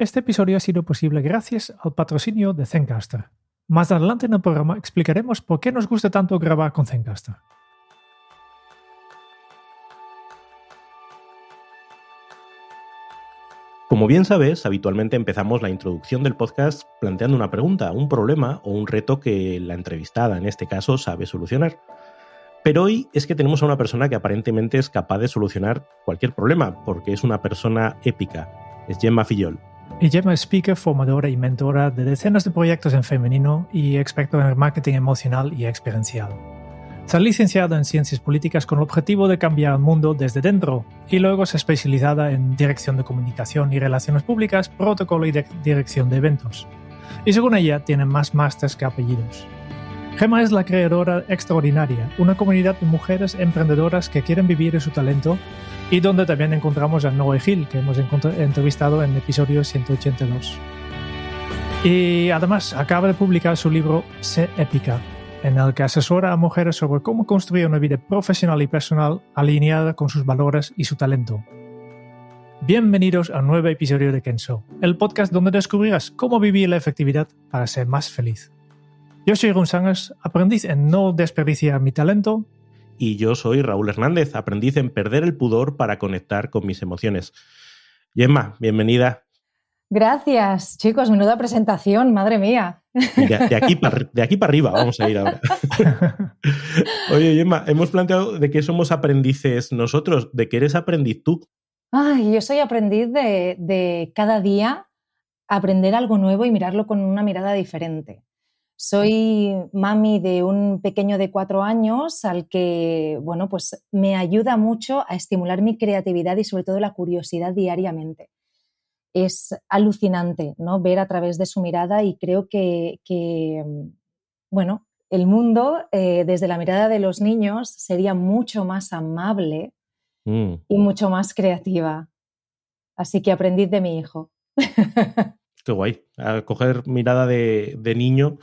Este episodio ha sido posible gracias al patrocinio de Zencaster. Más adelante en el programa explicaremos por qué nos gusta tanto grabar con Zencaster. Como bien sabes, habitualmente empezamos la introducción del podcast planteando una pregunta, un problema o un reto que la entrevistada, en este caso, sabe solucionar. Pero hoy es que tenemos a una persona que aparentemente es capaz de solucionar cualquier problema, porque es una persona épica. Es Gemma Fillol. Y Gemma es speaker, formadora y mentora de decenas de proyectos en femenino y experto en el marketing emocional y experiencial. Se ha licenciado en Ciencias Políticas con el objetivo de cambiar el mundo desde dentro y luego se ha especializada en Dirección de Comunicación y Relaciones Públicas, Protocolo y Dirección de Eventos. Y según ella, tiene más másters que apellidos. Gemma es la creadora extraordinaria, una comunidad de mujeres emprendedoras que quieren vivir su talento y donde también encontramos a Noé Gil, que hemos entrevistado en episodio 182. Y además acaba de publicar su libro Sé Épica, en el que asesora a mujeres sobre cómo construir una vida profesional y personal alineada con sus valores y su talento. Bienvenidos a un nuevo episodio de Kenso, el podcast donde descubrirás cómo vivir la efectividad para ser más feliz. Yo soy Ron Sangers, aprendiz en no desperdiciar mi talento y yo soy Raúl Hernández, aprendiz en perder el pudor para conectar con mis emociones. Gemma, bienvenida. Gracias, chicos, menuda presentación, madre mía. De, aquí para, de aquí para arriba vamos a ir ahora. Oye, Gemma, hemos planteado de que somos aprendices nosotros, de que eres aprendiz tú. Ay, yo soy aprendiz de, de cada día aprender algo nuevo y mirarlo con una mirada diferente. Soy mami de un pequeño de cuatro años al que, bueno, pues me ayuda mucho a estimular mi creatividad y sobre todo la curiosidad diariamente. Es alucinante, ¿no? Ver a través de su mirada y creo que, bueno, el mundo eh, desde la mirada de los niños sería mucho más amable mm. y mucho más creativa. Así que aprendid de mi hijo. Qué guay. A coger mirada de, de niño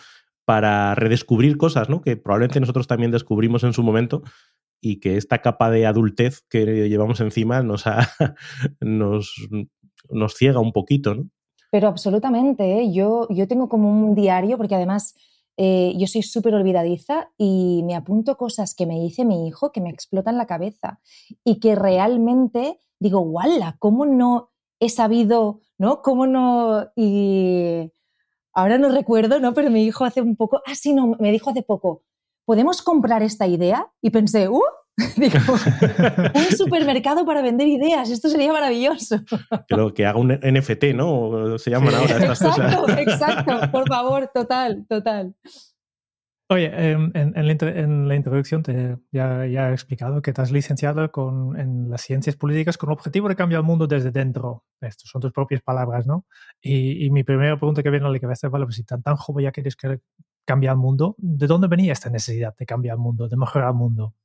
para redescubrir cosas, ¿no? Que probablemente nosotros también descubrimos en su momento y que esta capa de adultez que llevamos encima nos, nos, ciega un poquito, ¿no? Pero absolutamente, ¿eh? yo, yo tengo como un diario, porque además eh, yo soy súper olvidadiza y me apunto cosas que me dice mi hijo que me explotan la cabeza y que realmente digo, ¡wala! ¿Cómo no he sabido, ¿no? ¿Cómo no? Ahora no recuerdo, ¿no? Pero mi hijo hace un poco, ah, sí, no, me dijo hace poco, ¿podemos comprar esta idea? Y pensé, ¡uh! Digo, un supermercado para vender ideas, esto sería maravilloso. Creo que haga un NFT, ¿no? Se llaman ahora estas exacto, cosas. Exacto, por favor, total, total. Oye, em, en, la, introducción te ya, he explicado que te has licenciado en las ciencias políticas con objetivo de cambiar el mundo desde dentro. Estas son tus propias palabras, ¿no? Y, mi primera pregunta que viene a la cabeza es, vale, pues si tan, tan joven ya quieres cambiar el mundo, ¿de dónde venía esta necesidad de cambiar el mundo, de mejorar el mundo?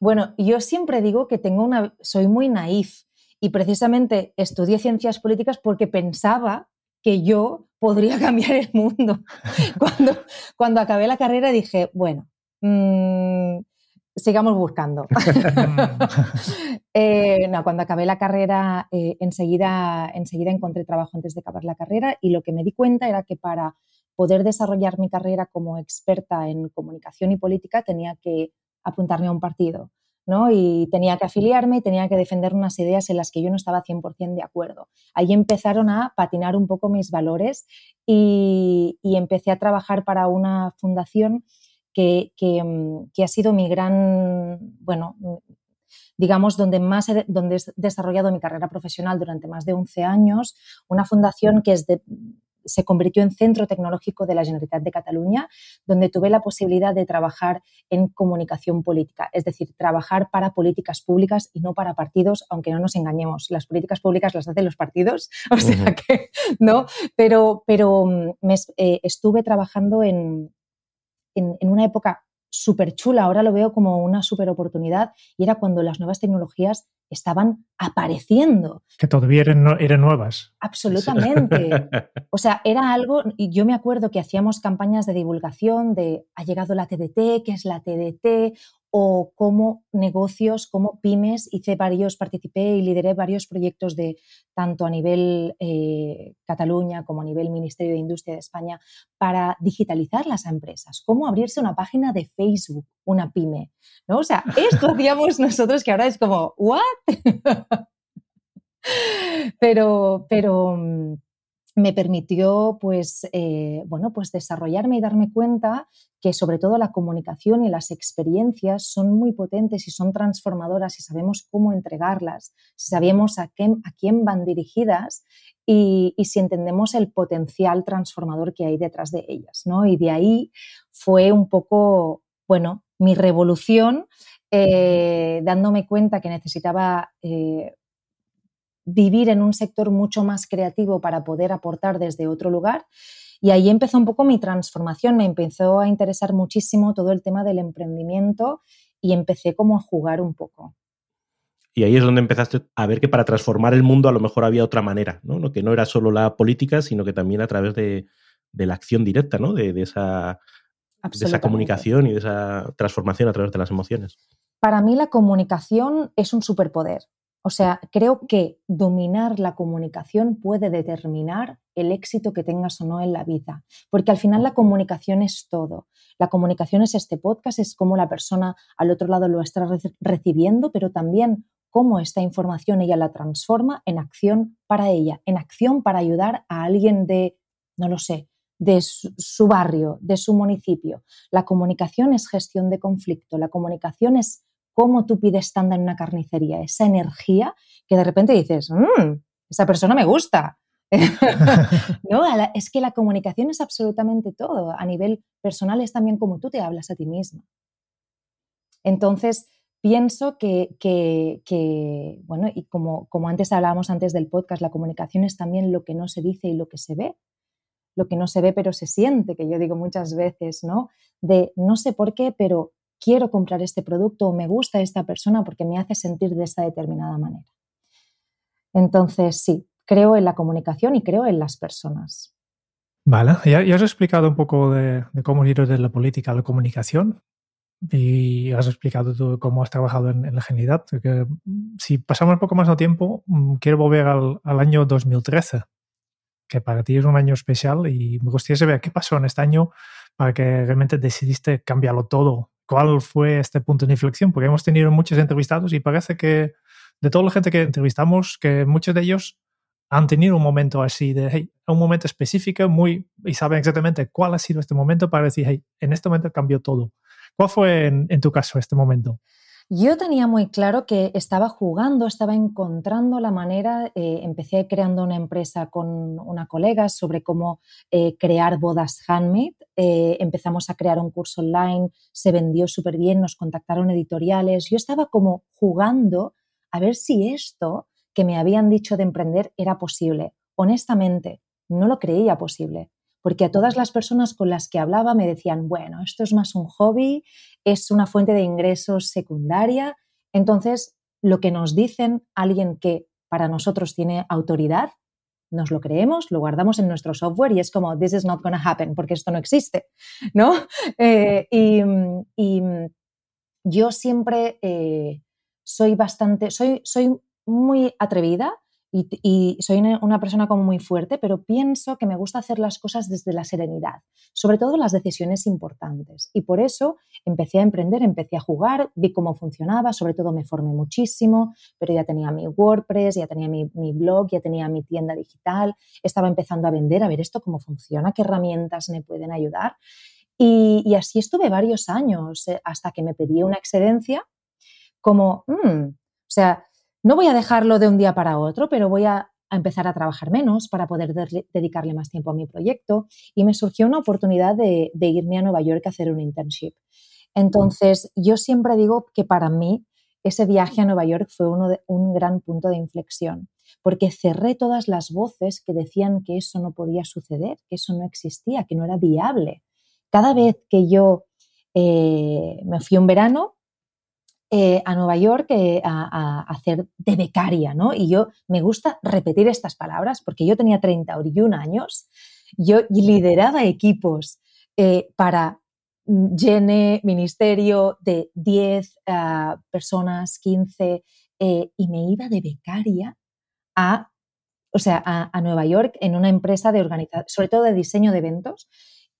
Bueno, yo siempre digo que tengo una, soy muy naif y precisamente estudié ciencias políticas porque pensaba que yo podría cambiar el mundo. cuando, cuando acabé la carrera dije, bueno, mm, sigamos buscando. Eh, no, cuando acabé la carrera, eh, enseguida, enseguida encontré trabajo antes de acabar la carrera y lo que me di cuenta era que para poder desarrollar mi carrera como experta en comunicación y política tenía que apuntarme a un partido. Y tenía que afiliarme y tenía que defender unas ideas en las que yo no estaba 100% de acuerdo. Ahí empezaron a patinar un poco mis valores y, empecé a trabajar para una fundación que, mm, que, ha sido mi gran, bueno, digamos, donde más donde he desarrollado mi carrera profesional durante más de 11 años, una fundación que es de, se convirtió en centro tecnológico de la Generalitat de Cataluña, donde tuve la posibilidad de trabajar en comunicación política, es decir, trabajar para políticas públicas y no para partidos, aunque no nos engañemos, las políticas públicas las hacen los partidos, o sea que, ¿no? Pero, pero mm, me, eh, estuve trabajando en, en, en una época súper chula, ahora lo veo como una súper oportunidad y era cuando las nuevas tecnologías estaban apareciendo. Que todavía eran, eran nuevas. Absolutamente. O sea, era algo, y yo me acuerdo que hacíamos campañas de divulgación de ha llegado la TDT, ¿qué es la TDT? O como negocios, como pymes, hice varios, participé y lideré varios proyectos de tanto a nivel eh, Cataluña como a nivel Ministerio de Industria de España para digitalizar las empresas, cómo abrirse una página de Facebook, una pyme, ¿no? O sea, esto hacíamos nosotros que ahora es como, ¿what? pero, pero mm, me permitió pues, eh, bueno, pues desarrollarme y darme cuenta que sobre todo la comunicación y las experiencias son muy potentes y son transformadoras si sabemos cómo entregarlas, si sabemos a, a quién van dirigidas y, si entendemos el potencial transformador que hay detrás de ellas. ¿no? Y de ahí fue un poco, bueno, mi revolución, eh, dándome cuenta que necesitaba eh, vivir en un sector mucho más creativo para poder aportar desde otro lugar. Y ahí empezó un poco mi transformación, me empezó a interesar muchísimo todo el tema del emprendimiento y empecé como a jugar un poco. Y ahí es donde empezaste a ver que para transformar el mundo a lo mejor había otra manera, ¿no? Que no era solo la política, sino que también a través de, la acción directa, ¿no? De, esa, de esa comunicación y de esa transformación a través de las emociones. Para mí la comunicación es un superpoder. O sea, creo que dominar la comunicación puede determinar el éxito que tengas o no en la vida, porque al final la comunicación es todo. La comunicación es este podcast, es cómo la persona al otro lado lo está recibiendo, pero también cómo esta información ella la transforma en acción para ella, en acción para ayudar a alguien de, no lo sé, de su, barrio, de su municipio. La comunicación es gestión de conflicto, la comunicación es cómo tú pides tanda en una carnicería, esa energía que de repente dices, mmm, esa persona me gusta. no, es que la comunicación es absolutamente todo. A nivel personal es también como tú te hablas a ti misma. Entonces, pienso que, bueno, y como, como antes hablábamos antes del podcast, la comunicación es también lo que no se dice y lo que se ve. Lo que no se ve pero se siente, que yo digo muchas veces, ¿no? De no sé por qué, pero quiero comprar este producto o me gusta esta persona porque me hace sentir de esta determinada manera. Entonces, sí, creo en la comunicación y creo en las personas. Vale, ya, has explicado un poco de, cómo ir de la política a la comunicación y has explicado tú cómo has trabajado en, la genialidad. si pasamos un poco más de tiempo, mm, quiero volver al, al, año 2013, que para ti es un año especial y me gustaría saber qué pasó en este año para que realmente decidiste cambiarlo todo cuál fue este punto de inflexión, porque hemos tenido muchos entrevistados y parece que de toda la gente que entrevistamos, que muchos de ellos han tenido un momento así de, hey, un momento específico muy, y saben exactamente cuál ha sido este momento para decir, hey, en este momento cambió todo. ¿Cuál fue en tu caso este momento? Yo tenía muy claro que estaba jugando, estaba encontrando la manera, eh, empecé creando una empresa con una colega sobre cómo eh, crear bodas handmade, eh, empezamos a crear un curso online, se vendió súper bien, nos contactaron editoriales, yo estaba como jugando a ver si esto que me habían dicho de emprender era posible. Honestamente, no lo creía posible porque a todas las personas con las que hablaba me decían, bueno, esto es más un hobby, es una fuente de ingresos secundaria. Entonces, lo que nos dicen alguien que para nosotros tiene autoridad, nos lo creemos, lo guardamos en nuestro software y es como, this is not to happen, porque esto no existe, ¿no? Eh, y, yo siempre eh, soy bastante, soy, soy muy atrevida y, soy una persona como muy fuerte, pero pienso que me gusta hacer las cosas desde la serenidad, sobre todo las decisiones importantes. Y por eso empecé a emprender, empecé a jugar, vi cómo funcionaba, sobre todo me formé muchísimo, pero ya tenía mi WordPress, ya tenía mi, blog, ya tenía mi tienda digital, estaba empezando a vender, a ver esto cómo funciona, qué herramientas me pueden ayudar. Y, así estuve varios años eh, hasta que me pedí una excedencia como, mm, o sea, no voy a dejarlo de un día para otro, pero voy a, empezar a trabajar menos para poder dedicarle más tiempo a mi proyecto y me surgió una oportunidad de, irme a Nueva York a hacer un internship. Entonces, yo siempre digo que para mí ese viaje a Nueva York fue uno de, un gran punto de inflexión, porque cerré todas las voces que decían que eso no podía suceder, que eso no existía, que no era viable. Cada vez que yo eh, me fui un verano, eh, a Nueva York eh, a, hacer de becaria, ¿no? Y yo me gusta repetir estas palabras porque yo tenía 31 años, yo lideraba equipos eh, para llene ministerio de 10 ah, personas, 15, eh, y me iba de becaria a, o sea, a, Nueva York en una empresa de organización, sobre todo de diseño de eventos,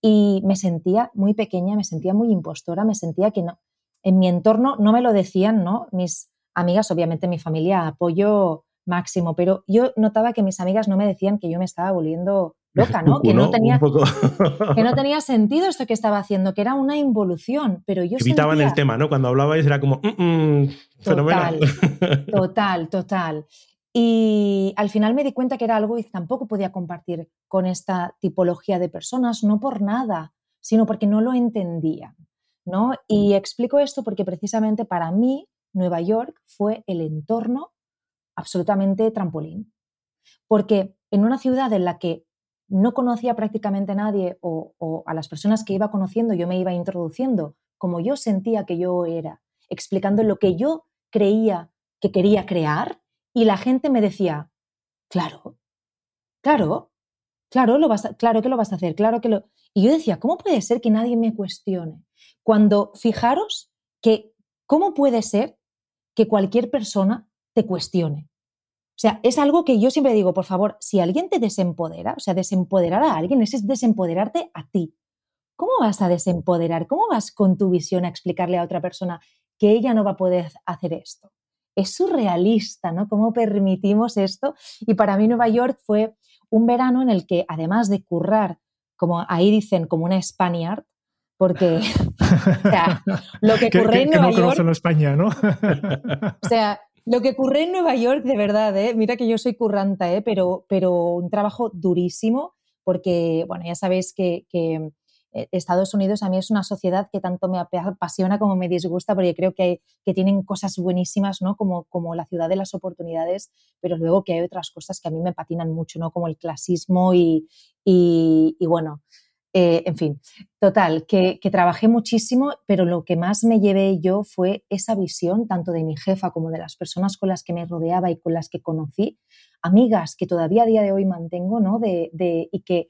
y me sentía muy pequeña, me sentía muy impostora, me sentía que no, en mi entorno no me lo decían, ¿no? Mis amigas, obviamente mi familia, apoyo máximo, pero yo notaba que mis amigas no me decían que yo me estaba volviendo loca, ¿no? Que no, tenía, que no tenía sentido esto que estaba haciendo, que era una involución, pero yo Evitaban el tema, ¿no? Cuando hablabais era como, mm, mm, fenomenal. Total, total, Y al final me di cuenta que era algo que tampoco podía compartir con esta tipología de personas, no por nada, sino porque no lo entendía, Y explico esto porque precisamente para mí Nueva York fue el entorno absolutamente trampolín. Porque en una ciudad en la que no conocía prácticamente a nadie o, a las personas que iba conociendo, yo me iba introduciendo como yo sentía que yo era, explicando lo que yo creía que quería crear y la gente me decía, claro, claro, claro, lo vas claro que lo vas a hacer, claro que lo... Y yo decía, ¿cómo puede ser que nadie me cuestione? Cuando fijaros que, ¿cómo puede ser que cualquier persona te cuestione? O sea, es algo que yo siempre digo, por favor, si alguien te desempodera, o sea, desempoderar a alguien es desempoderarte a ti. ¿Cómo vas a desempoderar? ¿Cómo vas con tu visión a explicarle a otra persona que ella no va a poder hacer esto? Es surrealista, ¿no? ¿Cómo permitimos esto? Y para mí Nueva York fue un verano en el que, además de currar, como ahí dicen, como una Spaniard, porque o sea, lo que ocurre en Nueva no York... España, ¿no? o sea, lo que ocurre en Nueva York, de verdad, ¿eh? mira que yo soy curranta, ¿eh? pero, pero un trabajo durísimo, porque, bueno, ya sabéis que, que, Estados Unidos a mí es una sociedad que tanto me apasiona como me disgusta, porque creo que, que tienen cosas buenísimas, ¿no? Como, como la ciudad de las oportunidades, pero luego que hay otras cosas que a mí me patinan mucho, ¿no? Como el clasismo y, y, y bueno, eh, en fin, total, que, trabajé muchísimo, pero lo que más me llevé yo fue esa visión, tanto de mi jefa como de las personas con las que me rodeaba y con las que conocí, amigas que todavía a día de hoy mantengo, ¿no? De, y que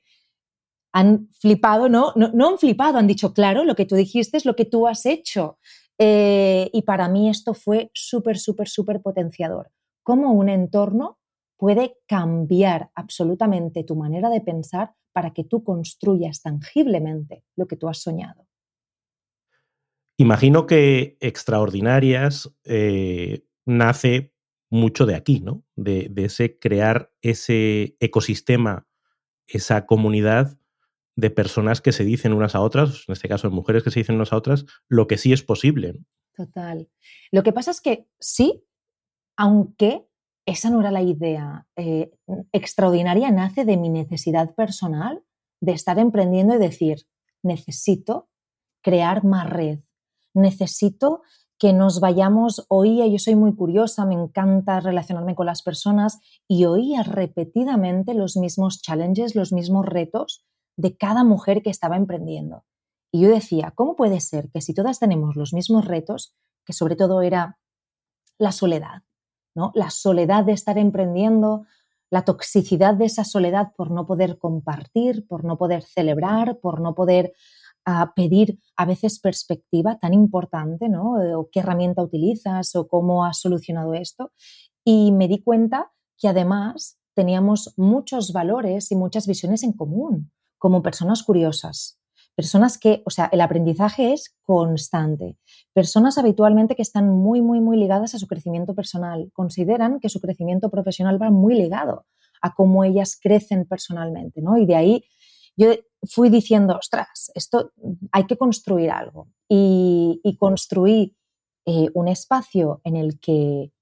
han flipado, ¿no? ¿no? han flipado, han dicho, claro, lo que tú dijiste es lo que tú has hecho. Eh, y para mí esto fue súper, súper, súper potenciador. Cómo un entorno puede cambiar absolutamente tu manera de pensar para que tú construyas tangiblemente lo que tú has soñado. Imagino que Extraordinarias eh, nace mucho de aquí, ¿no? De, ese crear ese ecosistema, esa comunidad de personas que se dicen unas a otras, en este caso de mujeres que se dicen unas a otras, lo que sí es posible. Total. Lo que pasa es que sí, aunque esa no era la idea. Eh, extraordinaria nace de mi necesidad personal de estar emprendiendo y decir, necesito crear más red, necesito que nos vayamos, oía, yo soy muy curiosa, me encanta relacionarme con las personas y oía repetidamente los mismos challenges, los mismos retos de cada mujer que estaba emprendiendo. Y yo decía, ¿cómo puede ser que si todas tenemos los mismos retos, que sobre todo era la soledad, la soledad de estar emprendiendo, la toxicidad de esa soledad por no poder compartir, por no poder celebrar, por no poder ah, pedir a veces perspectiva tan importante, ¿no? O qué herramienta utilizas o cómo has solucionado esto. Y me di cuenta que además teníamos muchos valores y muchas visiones en común como personas curiosas, Personas que, o sea, el aprendizaje es constante. Personas habitualmente que están muy, muy, muy ligadas a su crecimiento personal. Consideran que su crecimiento profesional va muy ligado a cómo ellas crecen personalmente, ¿no? Y de ahí yo fui diciendo, ostras, esto hay que construir algo. Y, construí eh, un espacio en el que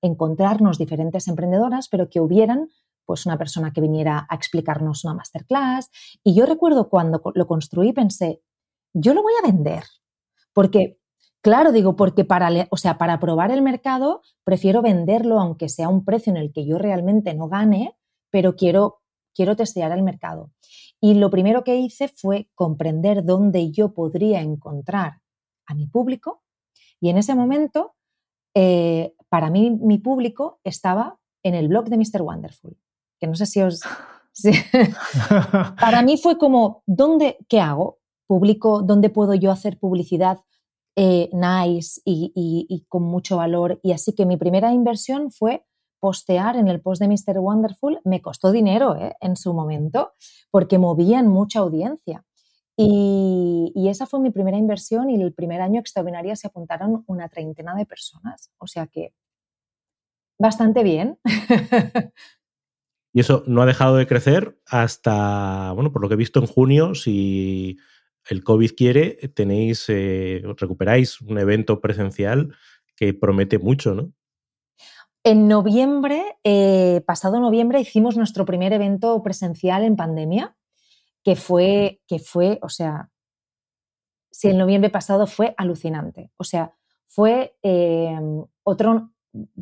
encontrarnos diferentes emprendedoras, pero que hubieran pues una persona que viniera a explicarnos una masterclass. Y yo recuerdo cuando lo construí pensé, yo lo voy a vender, porque Claro, digo, porque para, o sea, para probar el mercado prefiero venderlo aunque sea un precio en el que yo realmente no gane, pero quiero, quiero testear el mercado. Y lo primero que hice fue comprender dónde yo podría encontrar a mi público. Y en ese momento, eh, para mí, mi público estaba en el blog de Mr. Wonderful que no sé si os... Para mí fue como, ¿dónde, qué hago? publico, dónde puedo yo hacer publicidad eh, nice y, con mucho valor. Y así que mi primera inversión fue postear en el post de Mr. Wonderful. Me costó dinero ¿eh? en su momento porque movían mucha audiencia. Y, y, esa fue mi primera inversión y el primer año extraordinaria se apuntaron una treintena de personas. O sea que bastante bien. y eso no ha dejado de crecer hasta, bueno, por lo que he visto en junio, si el COVID quiere, tenéis, eh, recuperáis un evento presencial que promete mucho, ¿no? En noviembre, eh, pasado noviembre, hicimos nuestro primer evento presencial en pandemia, que fue, que fue, o sea, si el noviembre pasado fue alucinante. O sea, fue eh, otro,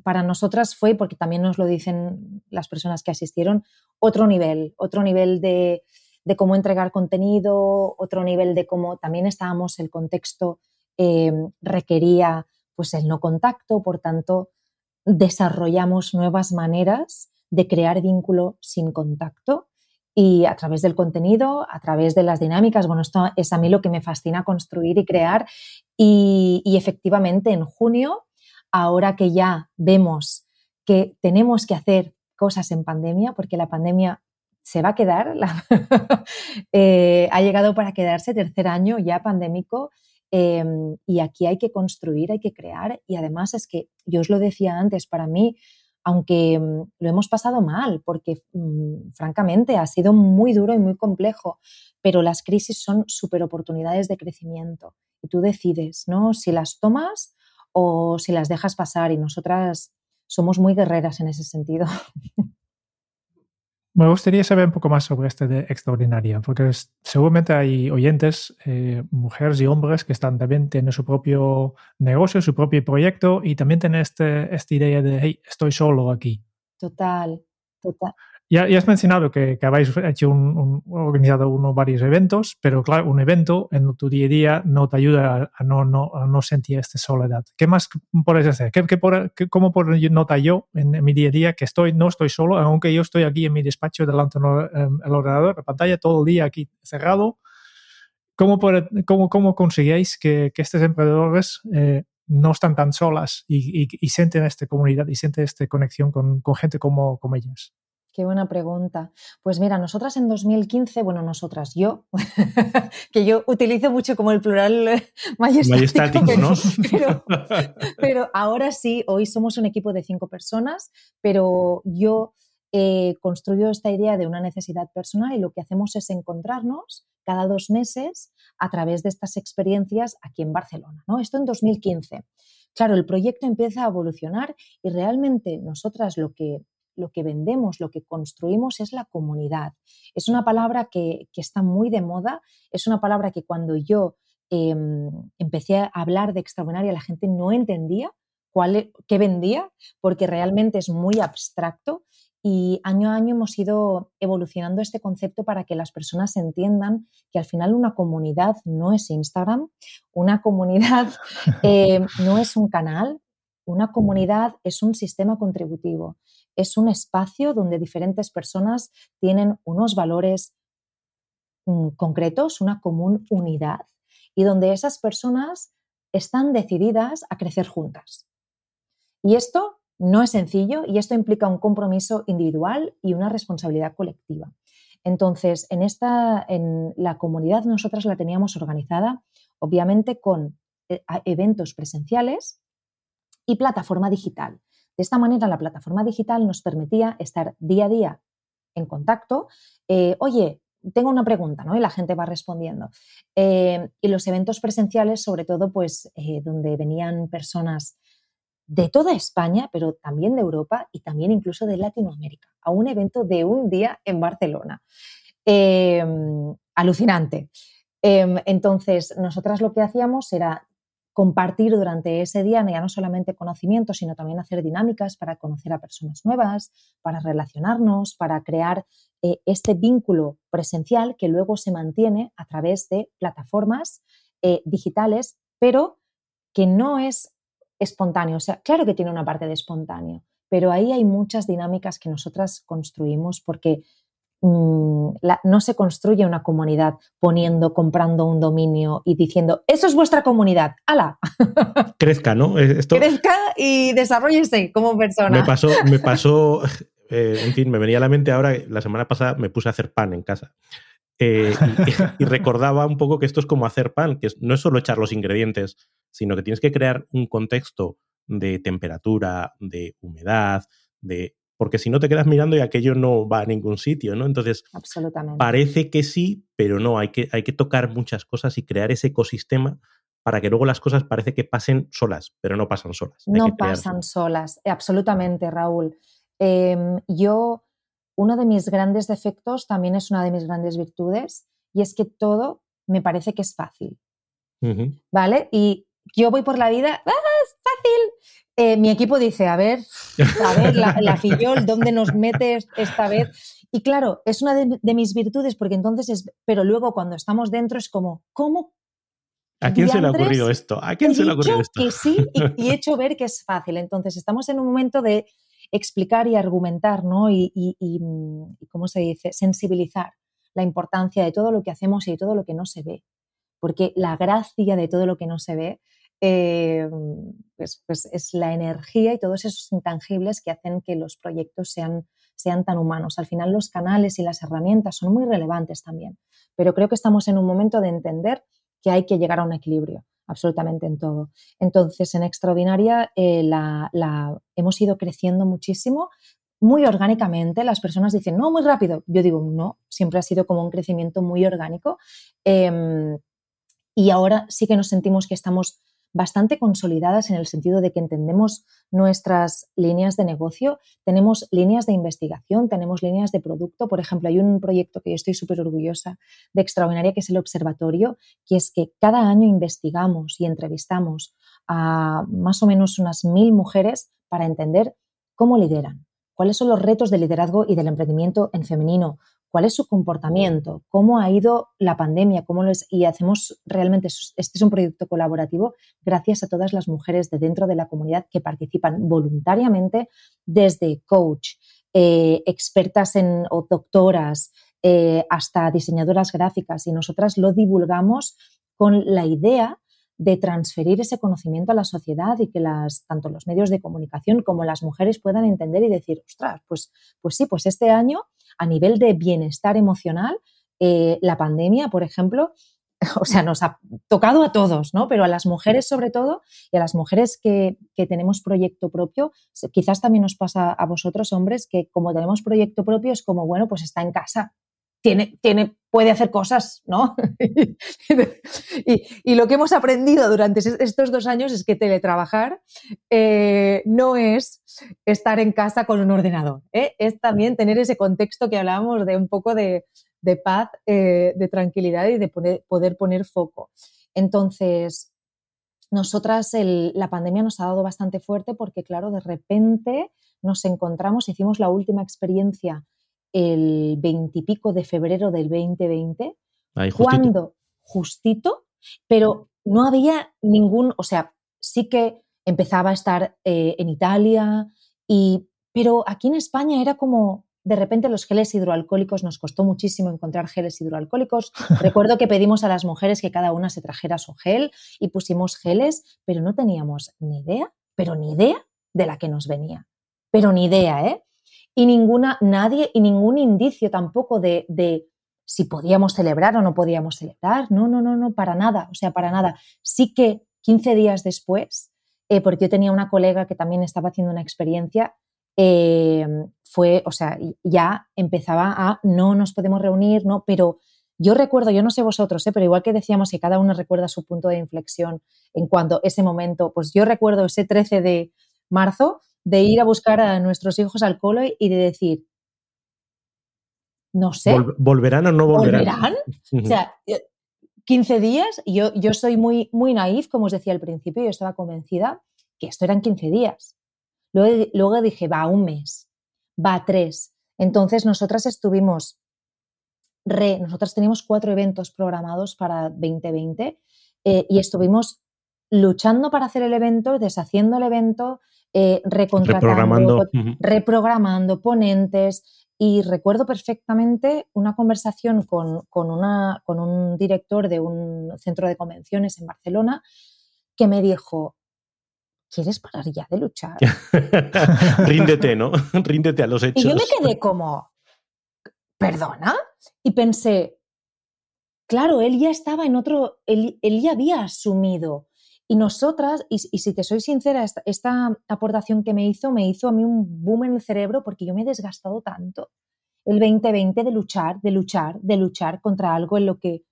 para nosotras fue, porque también nos lo dicen las personas que asistieron, otro nivel, otro nivel de, de cómo entregar contenido, otro nivel de cómo también estábamos, el contexto eh, requería pues el no contacto, por tanto, desarrollamos nuevas maneras de crear vínculo sin contacto y a través del contenido, a través de las dinámicas. Bueno, esto es a mí lo que me fascina construir y crear. Y, y efectivamente, en junio, ahora que ya vemos que tenemos que hacer cosas en pandemia, porque la pandemia se va a quedar, eh, ha llegado para quedarse tercer año ya pandémico em, y aquí hay que construir, hay que crear y además es que yo os lo decía antes, para mí, aunque mm, lo hemos pasado mal, porque mm, francamente ha sido muy duro y muy complejo, pero las crisis son super oportunidades de crecimiento y tú decides, ¿no? Si las tomas o si las dejas pasar y nosotras somos muy guerreras en ese sentido. Me gustaría saber un poco más sobre este de extraordinaria, porque seguramente hay oyentes, eh, mujeres y hombres, que están también tienen su propio negocio, su propio proyecto y también tienen este, esta idea de, hey, estoy solo aquí. Total, total. Ya, has mencionado que, habéis hecho un, organizado uno varios eventos, pero claro, un evento en tu día a día no te ayuda a, no, no, no, sentir esta soledad. ¿Qué más puedes hacer? ¿Qué, qué, ¿Cómo puedo yo en, mi día a día que estoy, no estoy solo, aunque yo estoy aquí en mi despacho delante del em, ordenador, la pantalla, todo el día aquí cerrado? ¿Cómo, cómo, cómo conseguís que, que estos emprendedores eh, no están tan solas y, y, sienten esta comunidad y sienten esta conexión con, con gente como, como ellas? Qué buena pregunta. Pues mira, nosotras en 2015, bueno, nosotras, yo, que yo utilizo mucho como el plural majestático, ¿no? Pero, ahora sí, hoy somos un equipo de cinco personas, pero yo eh, construyo esta idea de una necesidad personal y lo que hacemos es encontrarnos cada dos meses a través de estas experiencias aquí en Barcelona, ¿no? Esto en 2015. Claro, el proyecto empieza a evolucionar y realmente nosotras lo que lo que vendemos, lo que construimos es la comunidad. Es una palabra que, está muy de moda, es una palabra que cuando yo em, empecé a hablar de extraordinaria la gente no entendía cuál, e, qué vendía, porque realmente es muy abstracto y año a año hemos ido evolucionando este concepto para que las personas entiendan que al final una comunidad no es Instagram, una comunidad eh, no es un canal, una comunidad es un sistema contributivo, es un espacio donde diferentes personas tienen unos valores mm, concretos, una común unidad, y donde esas personas están decididas a crecer juntas. Y esto no es sencillo y esto implica un compromiso individual y una responsabilidad colectiva. Entonces, en esta, en la comunidad nosotras la teníamos organizada, obviamente, con eh, eventos presenciales y plataforma digital. De esta manera, la plataforma digital nos permitía estar día a día en contacto. Eh, Oye, tengo una pregunta, ¿no? Y la gente va respondiendo. Eh, y los eventos presenciales, sobre todo, pues, eh, donde venían personas de toda España, pero también de Europa y también incluso de Latinoamérica, a un evento de un día en Barcelona. alucinante. entonces, nosotras lo que hacíamos era compartir durante ese día ya no solamente conocimiento, sino también hacer dinámicas para conocer a personas nuevas, para relacionarnos, para crear eh, este vínculo presencial que luego se mantiene a través de plataformas eh, digitales, pero que no es espontáneo. O sea, claro que tiene una parte de espontáneo, pero ahí hay muchas dinámicas que nosotras construimos porque mm, no se construye una comunidad poniendo, comprando un dominio y diciendo, eso es vuestra comunidad, ¡hala! Crezca, ¿no? Eh, Crezca y desarrollese como persona. Me pasó, me pasó eh, en fin, me venía a la mente ahora, la semana pasada me puse a hacer pan en casa. Eh, y, recordaba un poco que esto es como hacer pan, que no es solo echar los ingredientes, sino que tienes que crear un contexto de temperatura, de humedad, de porque si no te quedas mirando y aquello no va a ningún sitio, ¿no? Entonces, parece que sí, pero no, hay que, hay que tocar muchas cosas y crear ese ecosistema para que luego las cosas parece que pasen solas, pero no pasan solas. No pasan solas, absolutamente, Raúl. Em, yo, uno de mis grandes defectos también es una de mis grandes virtudes y es que todo me parece que es fácil. ¿Vale? Y yo voy por la vida, ¡ah, es fácil! Eh, mi equipo dice, a ver, a ver, la, la fillol, ¿dónde nos metes esta vez? Y claro, es una de, mis virtudes porque entonces es, pero luego cuando estamos dentro es como, ¿cómo? ¿A quién se le ha ocurrido esto? ¿A quién se le ha ocurrido esto? Que sí, y, y, he hecho ver que es fácil. Entonces estamos en un momento de explicar y argumentar, ¿no? Y, ¿cómo se dice? Sensibilizar la importancia de todo lo que hacemos y de todo lo que no se ve. Porque la gracia de todo lo que no se ve eh, pues, pues, es la energía y todos esos intangibles que hacen que los proyectos sean, sean tan humanos. Al final los canales y las herramientas son muy relevantes también, pero creo que estamos en un momento de entender que hay que llegar a un equilibrio absolutamente en todo. Entonces, en Extraordinaria eh, la, hemos ido creciendo muchísimo, muy orgánicamente. Las personas dicen, no, muy rápido. Yo digo, no, siempre ha sido como un crecimiento muy orgánico. Em, y ahora sí que nos sentimos que estamos bastante consolidadas en el sentido de que entendemos nuestras líneas de negocio, tenemos líneas de investigación, tenemos líneas de producto. Por ejemplo, hay un proyecto que yo estoy súper orgullosa de Extraordinaria, que es el Observatorio, que es que cada año investigamos y entrevistamos a más o menos unas mil mujeres para entender cómo lideran, cuáles son los retos de liderazgo y del emprendimiento en femenino, cuál es su comportamiento, cómo ha ido la pandemia, cómo lo es, y hacemos realmente, este es un proyecto colaborativo gracias a todas las mujeres de dentro de la comunidad que participan voluntariamente desde coach, eh, expertas en, o doctoras, eh, hasta diseñadoras gráficas, y nosotras lo divulgamos con la idea de transferir ese conocimiento a la sociedad y que las, tanto los medios de comunicación como las mujeres puedan entender y decir, ostras, pues, pues sí, pues este año a nivel de bienestar emocional, eh, la pandemia, por ejemplo, o sea, nos ha tocado a todos, ¿no? Pero a las mujeres sobre todo y a las mujeres que, que, tenemos proyecto propio, quizás también nos pasa a vosotros, hombres, que como tenemos proyecto propio es como, bueno, pues está en casa, tiene, tiene, puede hacer cosas, ¿no? y, lo que hemos aprendido durante estos dos años es que teletrabajar eh, no es estar en casa con un ordenador, ¿eh? es también tener ese contexto que hablábamos de un poco de, paz, eh, de tranquilidad y de poder poner foco. Entonces, nosotras la pandemia nos ha dado bastante fuerte porque, claro, de repente nos encontramos, hicimos la última experiencia el veintipico de febrero del 2020, cuando justito, pero no había ningún, o sea, sí que empezaba a estar eh, en Italia, y, pero aquí en España era como, de repente los geles hidroalcohólicos nos costó muchísimo encontrar geles hidroalcohólicos. Recuerdo que pedimos a las mujeres que cada una se trajera su gel y pusimos geles, pero no teníamos ni idea, pero ni idea de la que nos venía. Pero ni idea, ¿eh? Y ninguna, nadie y ningún indicio tampoco de, de si podíamos celebrar o no podíamos celebrar. No, no, no, no, para nada, o sea, para nada. Sí que 15 días después, eh, porque yo tenía una colega que también estaba haciendo una experiencia, eh, fue, o sea, ya empezaba a no nos podemos reunir, no, pero yo recuerdo, yo no sé vosotros, eh, pero igual que decíamos que cada uno recuerda su punto de inflexión en cuanto ese momento, pues yo recuerdo ese 13 de marzo de ir a buscar a nuestros hijos al cole y de decir, no sé. ¿Volverán o no volverán? ¿Volverán? o sea, 15 eh, días, y yo, yo soy muy, muy naif, como os decía al principio, yo estaba convencida que esto eran 15 días. Luego, luego dije, va un mes, va tres. Entonces nosotras estuvimos re, nosotras teníamos cuatro eventos programados para 2020 eh, y estuvimos luchando para hacer el evento, deshaciendo el evento, eh, reprogramando, reprogramando ponentes, Y recuerdo perfectamente una conversación con, una, con un director de un centro de convenciones en Barcelona que me dijo, ¿quieres parar ya de luchar? Ríndete, ¿no? Ríndete a los hechos. Y yo me quedé como, ¿perdona? Y pensé, claro, él ya estaba en otro, él, ya había asumido. Y nosotras, y, si te soy sincera, esta, aportación que me hizo, me hizo a mí un boom en el cerebro porque yo me he desgastado tanto. El 2020 de luchar, de luchar, de luchar contra algo en lo que...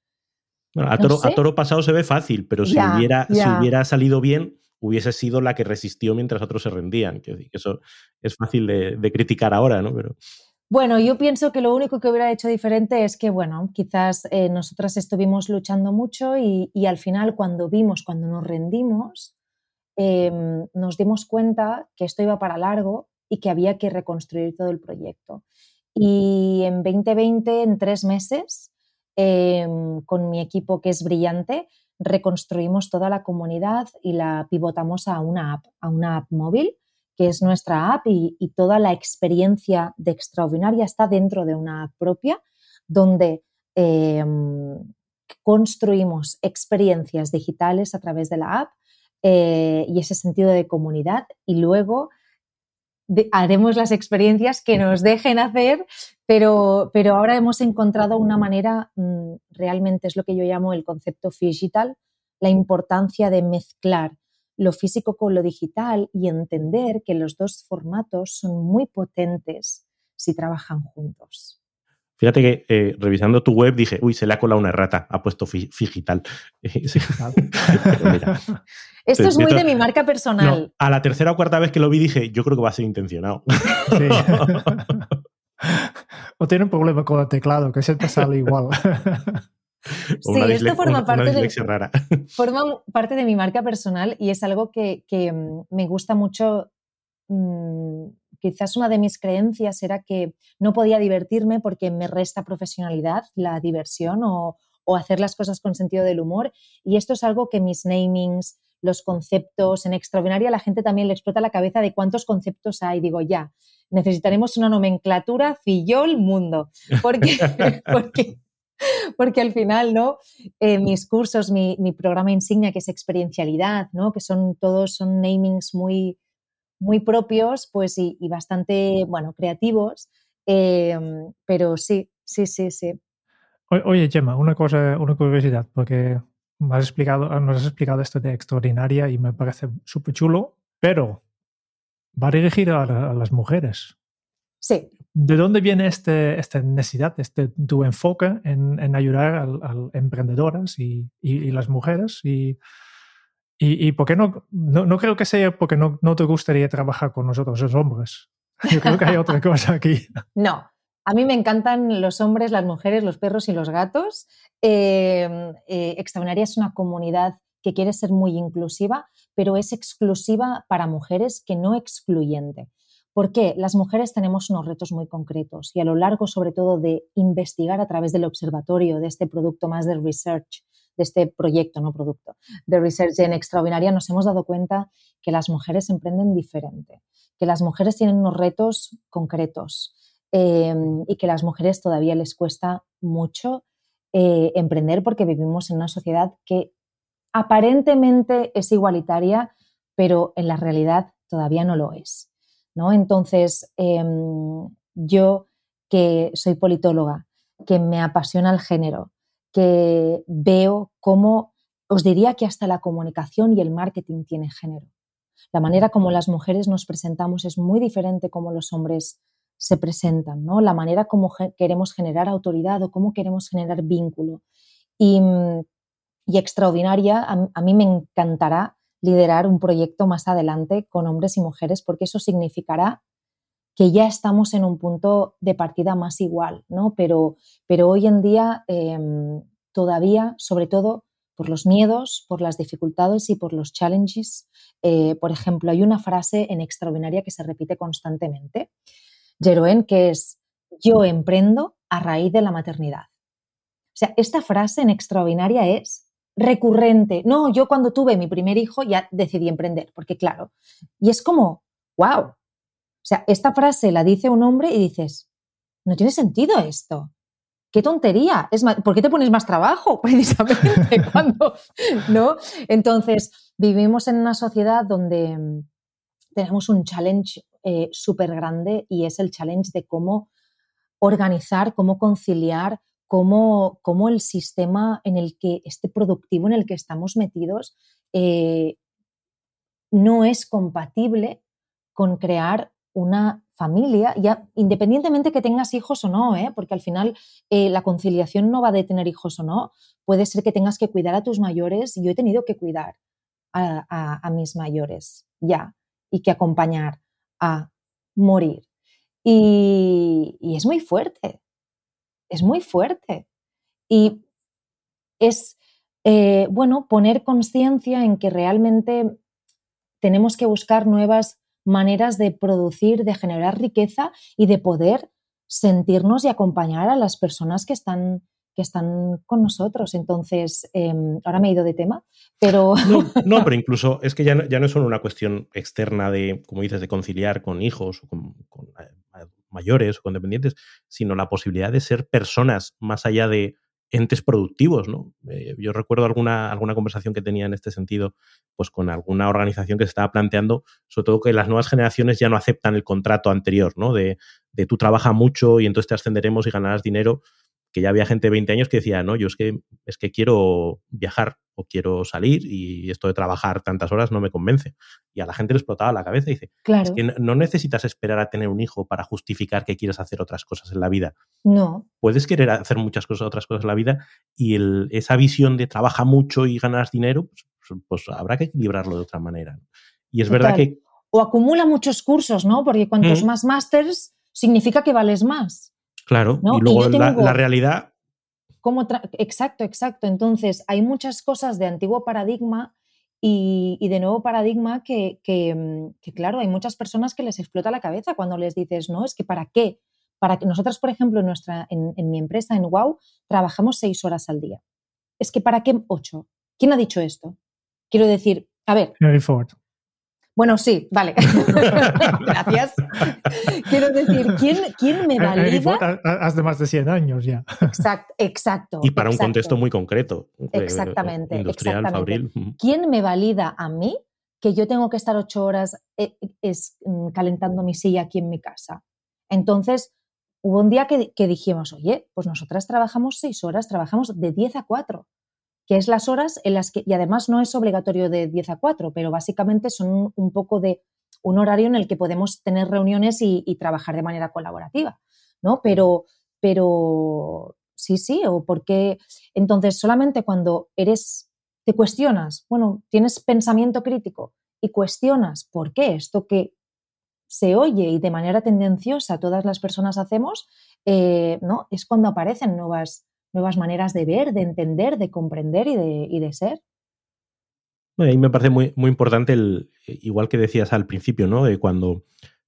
a, toro, pasado se ve fácil, pero si, hubiera, si hubiera salido bien, hubiese sido la que resistió mientras otros se rendían. Que, eso es fácil de, de criticar ahora, ¿no? Pero... Bueno, yo pienso que lo único que hubiera hecho diferente es que, bueno, quizás eh, nosotras estuvimos luchando mucho y, al final cuando vimos, cuando nos rendimos, em, nos dimos cuenta que esto iba para largo y que había que reconstruir todo el proyecto. Y en 2020, en tres meses, em, con mi equipo que es brillante, reconstruimos toda la comunidad y la pivotamos a una app, a una app móvil que es nuestra app y, toda la experiencia de Extraordinaria está dentro de una app propia donde em, construimos experiencias digitales a través de la app eh, y ese sentido de comunidad y luego haremos las experiencias que nos dejen hacer, pero, pero ahora hemos encontrado una manera, mm, realmente es lo que yo llamo el concepto digital, la importancia de mezclar lo físico con lo digital y entender que los dos formatos son muy potentes si trabajan juntos. Fíjate que eh, revisando tu web dije, uy, se le ha colado una rata, ha puesto digital. Esto es muy de mi marca personal. a la tercera o cuarta vez que lo vi dije, yo creo que va a ser intencionado. o tiene un problema con el teclado, que siempre sale igual. Sí, esto forma parte, de, forma parte de mi marca personal y es algo que, mm, me gusta mucho. Mm, quizás una de mis creencias era que no podía divertirme porque me resta profesionalidad la diversión o, hacer las cosas con sentido del humor. Y esto es algo que mis namings, los conceptos, en extraordinaria la gente también le explota la cabeza de cuántos conceptos hay. Digo, ya, necesitaremos una nomenclatura fillol mundo. Porque, porque porque al final, ¿no? Eh, mis cursos, mi, programa insignia, que es experiencialidad, ¿no? Que son todos, son namings muy, muy propios, pues, y, bastante, bueno, creativos. Em, pero sí, sí, sí, sí. Oye, Gemma, una cosa, una curiosidad, porque me has explicado, nos has explicado esto de extraordinaria y me parece súper chulo, pero va dirigido a, a las mujeres. Sí. ¿De dónde viene este, esta necesidad, este, tu enfoque en, ayudar a, emprendedoras y, las mujeres? Y, y, por qué no, no, creo que sea porque no, te gustaría trabajar con nosotros, los hombres. Yo creo que hay otra cosa aquí. No, a mí me encantan los hombres, las mujeres, los perros y los gatos. Eh, eh, Extraordinaria es una comunidad que quiere ser muy inclusiva, pero es exclusiva para mujeres que no excluyente. Porque las mujeres tenemos unos retos muy concretos y a lo largo, sobre todo, de investigar a través del observatorio, de este producto más de research, de este proyecto, no producto, de research en extraordinaria, nos hemos dado cuenta que las mujeres emprenden diferente, que las mujeres tienen unos retos concretos em, y que a las mujeres todavía les cuesta mucho eh, emprender porque vivimos en una sociedad que aparentemente es igualitaria, pero en la realidad todavía no lo es. Entonces, em, yo que soy politóloga, que me apasiona el género, que veo cómo, os diría que hasta la comunicación y el marketing tiene género. La manera como las mujeres nos presentamos es muy diferente como los hombres se presentan, ¿no? La manera como queremos generar autoridad o cómo queremos generar vínculo. Y, extraordinaria, a mí me encantará liderar un proyecto más adelante con hombres y mujeres, porque eso significará que ya estamos en un punto de partida más igual, ¿no? Pero, pero hoy en día em, todavía, sobre todo por los miedos, por las dificultades y por los challenges. Eh, por ejemplo, hay una frase en Extraordinaria que se repite constantemente, Jeroen, que es, yo emprendo a raíz de la maternidad. O sea, esta frase en Extraordinaria es, recurrente. No, yo cuando tuve mi primer hijo ya decidí emprender, porque claro, y es como, wow. O sea, esta frase la dice un hombre y dices, no tiene sentido esto. ¡Qué tontería! Es ¿Por qué te pones más trabajo? Precisamente cuando, ¿no? Entonces, vivimos en una sociedad donde mm, tenemos un challenge eh, súper grande y es el challenge de cómo organizar, cómo conciliar, cómo, el sistema en el que, este productivo en el que estamos metidos, eh, no es compatible con crear una familia, ya independientemente que tengas hijos o no, ¿eh? porque al final eh, la conciliación no va de tener hijos o no, puede ser que tengas que cuidar a tus mayores, y yo he tenido que cuidar a, mis mayores ya, y que acompañar a morir. Y, es muy fuerte, es muy fuerte. Y es, eh, bueno, poner conciencia en que realmente tenemos que buscar nuevas maneras de producir, de generar riqueza y de poder sentirnos y acompañar a las personas que están, que están con nosotros. Entonces, em, ahora me he ido de tema, pero... No, pero incluso es que ya no, ya no, es solo una cuestión externa de, como dices, de conciliar con hijos o con, con eh, mayores o con dependientes, sino la posibilidad de ser personas más allá de entes productivos, ¿no? Eh, yo recuerdo alguna, alguna conversación que tenía en este sentido, pues con alguna organización que se estaba planteando, sobre todo que las nuevas generaciones ya no aceptan el contrato anterior, ¿no? De, de tú trabajas mucho y entonces te ascenderemos y ganarás dinero, que ya había gente de 20 años que decía, no, yo es que, es que quiero viajar o quiero salir y esto de trabajar tantas horas no me convence. Y a la gente le explotaba la cabeza y dice, claro. es que no necesitas esperar a tener un hijo para justificar que quieres hacer otras cosas en la vida. No. Puedes querer hacer muchas cosas, otras cosas en la vida y el, esa visión de trabaja mucho y ganas dinero, pues, pues habrá que equilibrarlo de otra manera. Y es verdad que... O acumula muchos cursos, ¿no? Porque cuantos más másters significa que vales más. Claro, y luego la, realidad. exacto, exacto. Entonces, hay muchas cosas de antiguo paradigma y, de nuevo paradigma que, mm, que, claro, hay muchas personas que les explota la cabeza cuando les dices, no, es que para qué. Para que nosotras, por ejemplo, en, nuestra, en, mi empresa, en WOW, trabajamos seis horas al día. Es que ¿para qué ocho? ¿Quién ha dicho esto? Quiero decir, a ver. Bueno, sí, vale. Gracias. Quiero decir, ¿quién, quién me valida? Has de más de 100 años ya. Exacto. exacto y para un contexto muy concreto. Eh, exactamente. Industrial, fabril. ¿Quién me valida a mí que yo tengo que estar ocho horas eh, es, mm, calentando mi silla aquí en mi casa? Entonces, hubo un día que, que dijimos, oye, pues nosotras trabajamos seis horas, trabajamos de 10 a 4 que es las horas en las que, y además no es obligatorio de 10 a 4, pero básicamente son un poco de un horario en el que podemos tener reuniones y, trabajar de manera colaborativa, ¿no? Pero, pero sí, sí, o porque entonces solamente cuando eres, te cuestionas, bueno, tienes pensamiento crítico y cuestionas por qué esto que se oye y de manera tendenciosa todas las personas hacemos, eh, ¿no? Es cuando aparecen nuevas, nuevas maneras de ver, de entender, de comprender y de, y de ser. A mí me parece muy, muy importante, el, igual que decías al principio, ¿no? De cuando,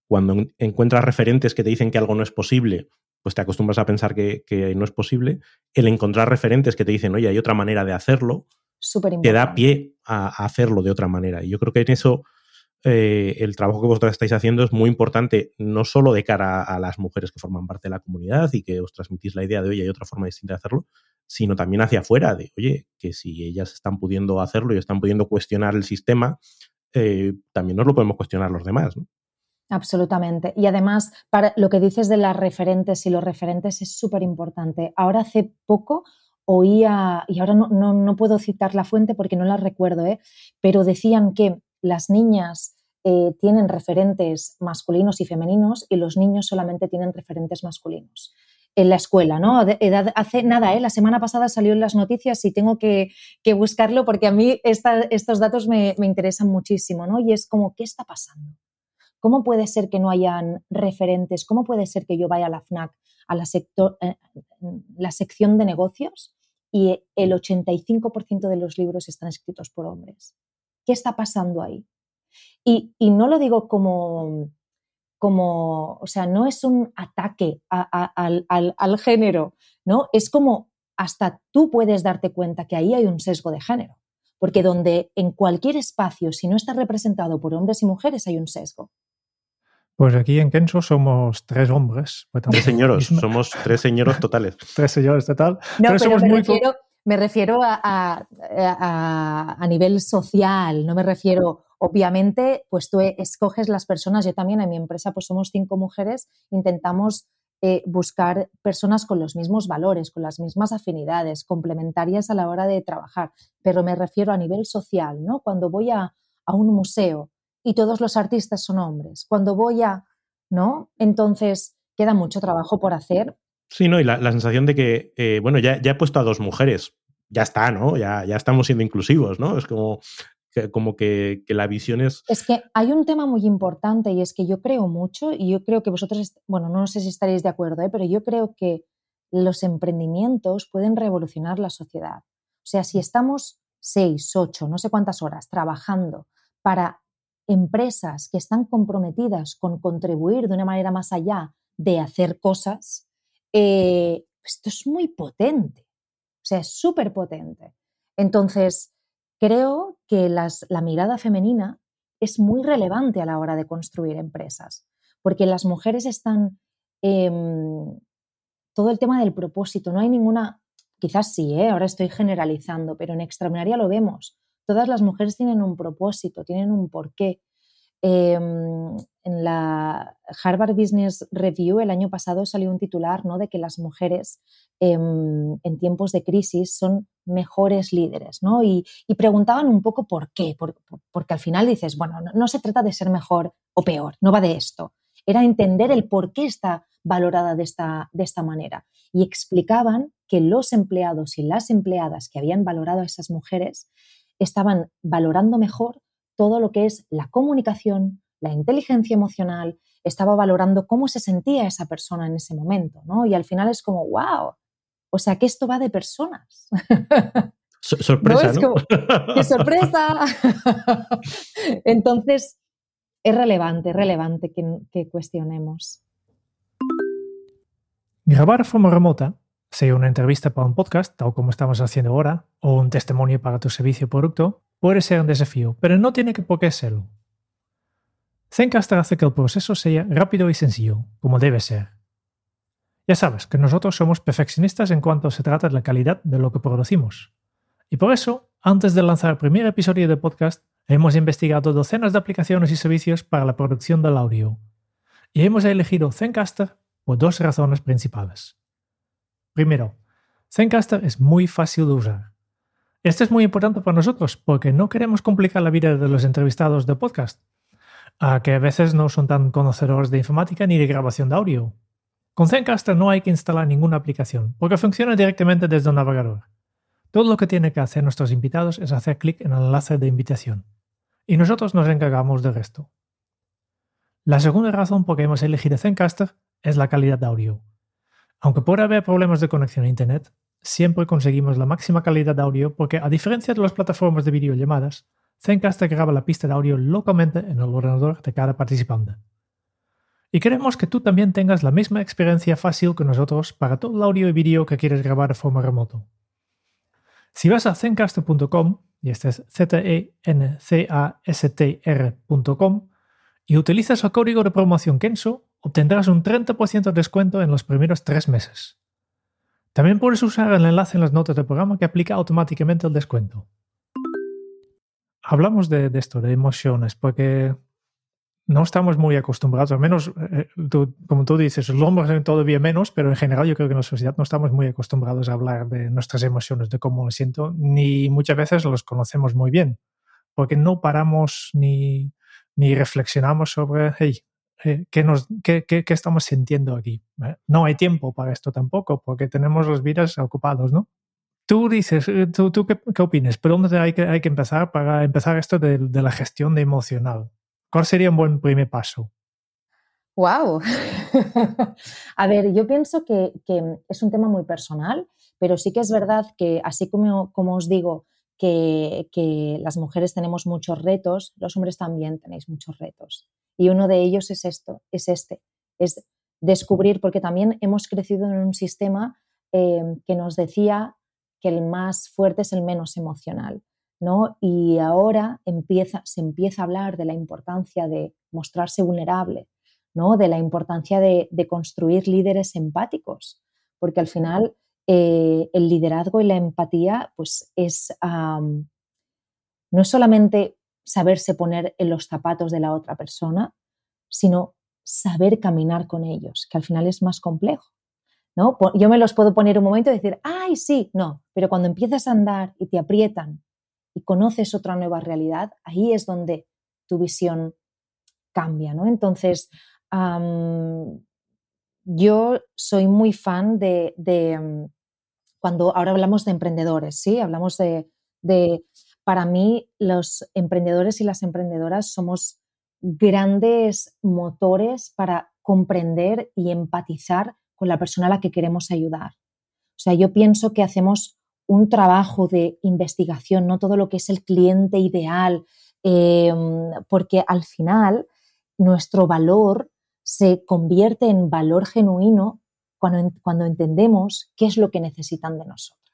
cuando encuentras referentes que te dicen que algo no es posible, pues te acostumbras a pensar que, no es posible. El encontrar referentes que te dicen, oye, hay otra manera de hacerlo, te da pie a, hacerlo de otra manera. Y yo creo que en eso eh, el trabajo que vosotros estáis haciendo es muy importante, no solo de cara a, las mujeres que forman parte de la comunidad y que os transmitís la idea de, oye, hay otra forma distinta de hacerlo, sino también hacia afuera, de, oye, que si ellas están pudiendo hacerlo y están pudiendo cuestionar el sistema, eh, también nos lo podemos cuestionar los demás. Absolutamente. Y además, para lo que dices de las referentes y los referentes es súper importante. Ahora hace poco oía, y ahora no, no, puedo citar la fuente porque no la recuerdo, ¿eh? pero decían que las niñas eh, tienen referentes masculinos y femeninos y los niños solamente tienen referentes masculinos en la escuela, ¿no? hace nada, ¿eh? la semana pasada salió en las noticias y tengo que, buscarlo porque a mí estos datos me, interesan muchísimo, ¿no? Y es como, ¿qué está pasando? ¿Cómo puede ser que no hayan referentes? ¿Cómo puede ser que yo vaya a la FNAC, a la, sector, eh, la sección de negocios y el 85% de los libros están escritos por hombres? ¿Qué está pasando ahí? Y, no lo digo como, como, o sea, no es un ataque al, género, ¿no? Es como hasta tú puedes darte cuenta que ahí hay un sesgo de género. Porque donde en cualquier espacio, si no está representado por hombres y mujeres, hay un sesgo. Pues aquí en Kenso somos tres hombres. Tres señoros, somos tres señoros totales. tres señores total. No, pero, somos me, muy refiero, me refiero a, a, nivel social, no me refiero, obviamente, pues tú escoges las personas, yo también en mi empresa pues somos cinco mujeres, intentamos eh, buscar personas con los mismos valores, con las mismas afinidades, complementarias a la hora de trabajar, pero me refiero a nivel social, ¿no? Cuando voy a, a un museo y todos los artistas son hombres, cuando voy a, ¿no? Entonces queda mucho trabajo por hacer. Sí, ¿no? Y la, sensación de que, eh, bueno, ya, ya he puesto a dos mujeres, ya está, ¿no? Ya, ya estamos siendo inclusivos, ¿no? Es como, como que, la visión es... Es que hay un tema muy importante y es que yo creo mucho y yo creo que vosotros, bueno, no sé si estaréis de acuerdo, ¿eh? pero yo creo que los emprendimientos pueden revolucionar la sociedad. O sea, si estamos seis, ocho, no sé cuántas horas trabajando para empresas que están comprometidas con contribuir de una manera más allá de hacer cosas, eh, esto es muy potente. O sea, es súper potente. Entonces, creo que la mirada femenina es muy relevante a la hora de construir empresas, porque las mujeres están... Em, todo el tema del propósito, no hay ninguna, quizás sí, ¿eh? ahora estoy generalizando, pero en extraordinaria lo vemos. Todas las mujeres tienen un propósito, tienen un porqué. Em, en la Harvard Business Review el año pasado salió un titular ¿no? de que las mujeres em, en tiempos de crisis son mejores líderes, ¿no? Y, preguntaban un poco por qué, porque al final dices, bueno, no, se trata de ser mejor o peor, no va de esto, era entender el por qué está valorada de esta, de esta manera. Y explicaban que los empleados y las empleadas que habían valorado a esas mujeres estaban valorando mejor todo lo que es la comunicación, la inteligencia emocional, estaba valorando cómo se sentía esa persona en ese momento, ¿no? Y al final es como, wow, o sea que esto va de personas. sorpresa, ¿no? ¡Qué sorpresa! Entonces, es relevante, es relevante que, cuestionemos. Grabar de forma remota, sea una entrevista para un podcast, tal como estamos haciendo ahora, o un testimonio para tu servicio o producto, puede ser un desafío, pero no tiene que por qué serlo. Zencaster hace que el proceso sea rápido y sencillo, como debe ser. Ya sabes que nosotros somos perfeccionistas en cuanto se trata de la calidad de lo que producimos. Y por eso, antes de lanzar el primer episodio de podcast, hemos investigado docenas de aplicaciones y servicios para la producción del audio. Y hemos elegido Zencaster por dos razones principales. Primero, Zencaster es muy fácil de usar. Esto es muy importante para nosotros porque no queremos complicar la vida de los entrevistados de podcast, a que a veces no son tan conocedores de informática ni de grabación de audio. Con Zencaster no hay que instalar ninguna aplicación, porque funciona directamente desde el navegador. Todo lo que tienen que hacer nuestros invitados es hacer clic en el enlace de invitación. Y nosotros nos encargamos del resto. La segunda razón por que hemos elegido Zencaster es la calidad de audio. Aunque pueda haber problemas de conexión a Internet, siempre conseguimos la máxima calidad de audio porque, a diferencia de las plataformas de videollamadas, Zencaster graba la pista de audio localmente en el ordenador de cada participante. Y queremos que tú también tengas la misma experiencia fácil que nosotros para todo el audio y vídeo que quieres grabar de forma remoto. Si vas a zencaster.com, y este es Z-E-N-C-A-S-T-R.com, y utilizas el código de promoción Kenso, obtendrás un 30% de descuento en los primeros tres meses. También puedes usar el enlace en las notas del programa que aplica automáticamente el descuento. Hablamos de, de esto, de emociones, porque no estamos muy acostumbrados, al menos, eh, como tú dices, los hombres todavía menos, pero en general yo creo que en la sociedad no estamos muy acostumbrados a hablar de nuestras emociones, de cómo lo siento, ni muchas veces los conocemos muy bien, porque no paramos ni, ni reflexionamos sobre, hey, eh, ¿qué, nos, qué, qué, qué, estamos sintiendo aquí? ¿Eh? No hay tiempo para esto tampoco, porque tenemos las vidas ocupados, ¿no? Tú dices, ¿tú, tú qué, qué opinas? ¿Por dónde hay que, hay que empezar para empezar esto de, de la gestión de emocional? ¿Cuál sería un buen primer paso? ¡Wow! a ver, yo pienso que, es un tema muy personal, pero sí que es verdad que, así como, como os digo, que, que, las mujeres tenemos muchos retos, los hombres también tenéis muchos retos. Y uno de ellos es esto, es este, es descubrir, porque también hemos crecido en un sistema eh, que nos decía que el más fuerte es el menos emocional. Y ahora empieza, se empieza a hablar de la importancia de mostrarse vulnerable, ¿no? de la importancia de, construir líderes empáticos, porque al final eh, el liderazgo y la empatía pues es, no es solamente saberse poner en los zapatos de la otra persona, sino saber caminar con ellos, que al final es más complejo. ¿no? Yo me los puedo poner un momento y decir, ay, sí, no, pero cuando empiezas a andar y te aprietan y conoces otra nueva realidad, ahí es donde tu visión cambia, ¿no? Entonces, yo soy muy fan de, mm, cuando ahora hablamos de emprendedores, ¿sí? Hablamos de, de, para mí, los emprendedores y las emprendedoras somos grandes motores para comprender y empatizar con la persona a la que queremos ayudar. O sea, yo pienso que hacemos un trabajo de investigación, no todo lo que es el cliente ideal, em, porque al final nuestro valor se convierte en valor genuino cuando, cuando, entendemos qué es lo que necesitan de nosotras,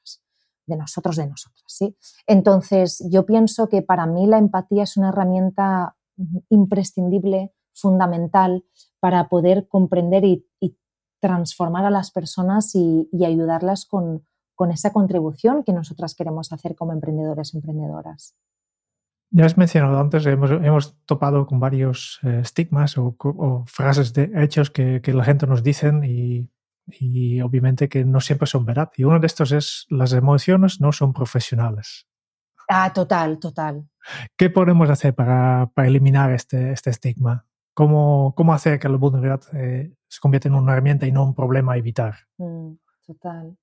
de nosotros, de nosotras. ¿sí? Entonces, yo pienso que para mí la empatía es una herramienta imprescindible, fundamental, para poder comprender y, transformar a las personas y, ayudarlas con, esa contribución que nosotras queremos hacer como emprendedores y emprendedoras. Ya has mencionado antes, hemos, topado con varios eh, estigmas o, frases de hechos que, la gente nos dicen y, y, obviamente que no siempre son verdad. Y uno de estos es las emociones no son profesionales. Ah, total, total. ¿Qué podemos hacer para, eliminar este, este estigma? ¿Cómo, ¿Cómo, hacer que la vulnerabilidad eh, se convierta en una herramienta y no un problema a evitar? Mm, total.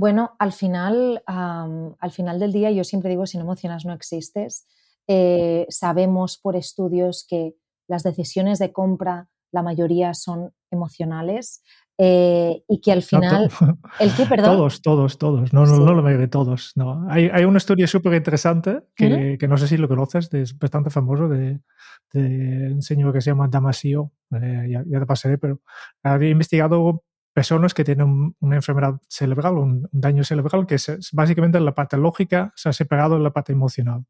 Bueno, al final, al final del día, yo siempre digo, si no emocionas no existes. Eh, sabemos por estudios que las decisiones de compra, la mayoría son emocionales. Eh, y que al final... ¿El qué, perdón? Todos, todos, todos. No, no, no lo de todos. No. Hay, hay un estudio súper interesante que, que, no sé si lo conoces, es bastante famoso, de, de, un señor que se llama Damasio, eh, ya, ya, te pasaré, pero había investigado personas que tienen una enfermedad cerebral, un, un daño cerebral, que es, básicamente la parte lógica se ha separado de la parte emocional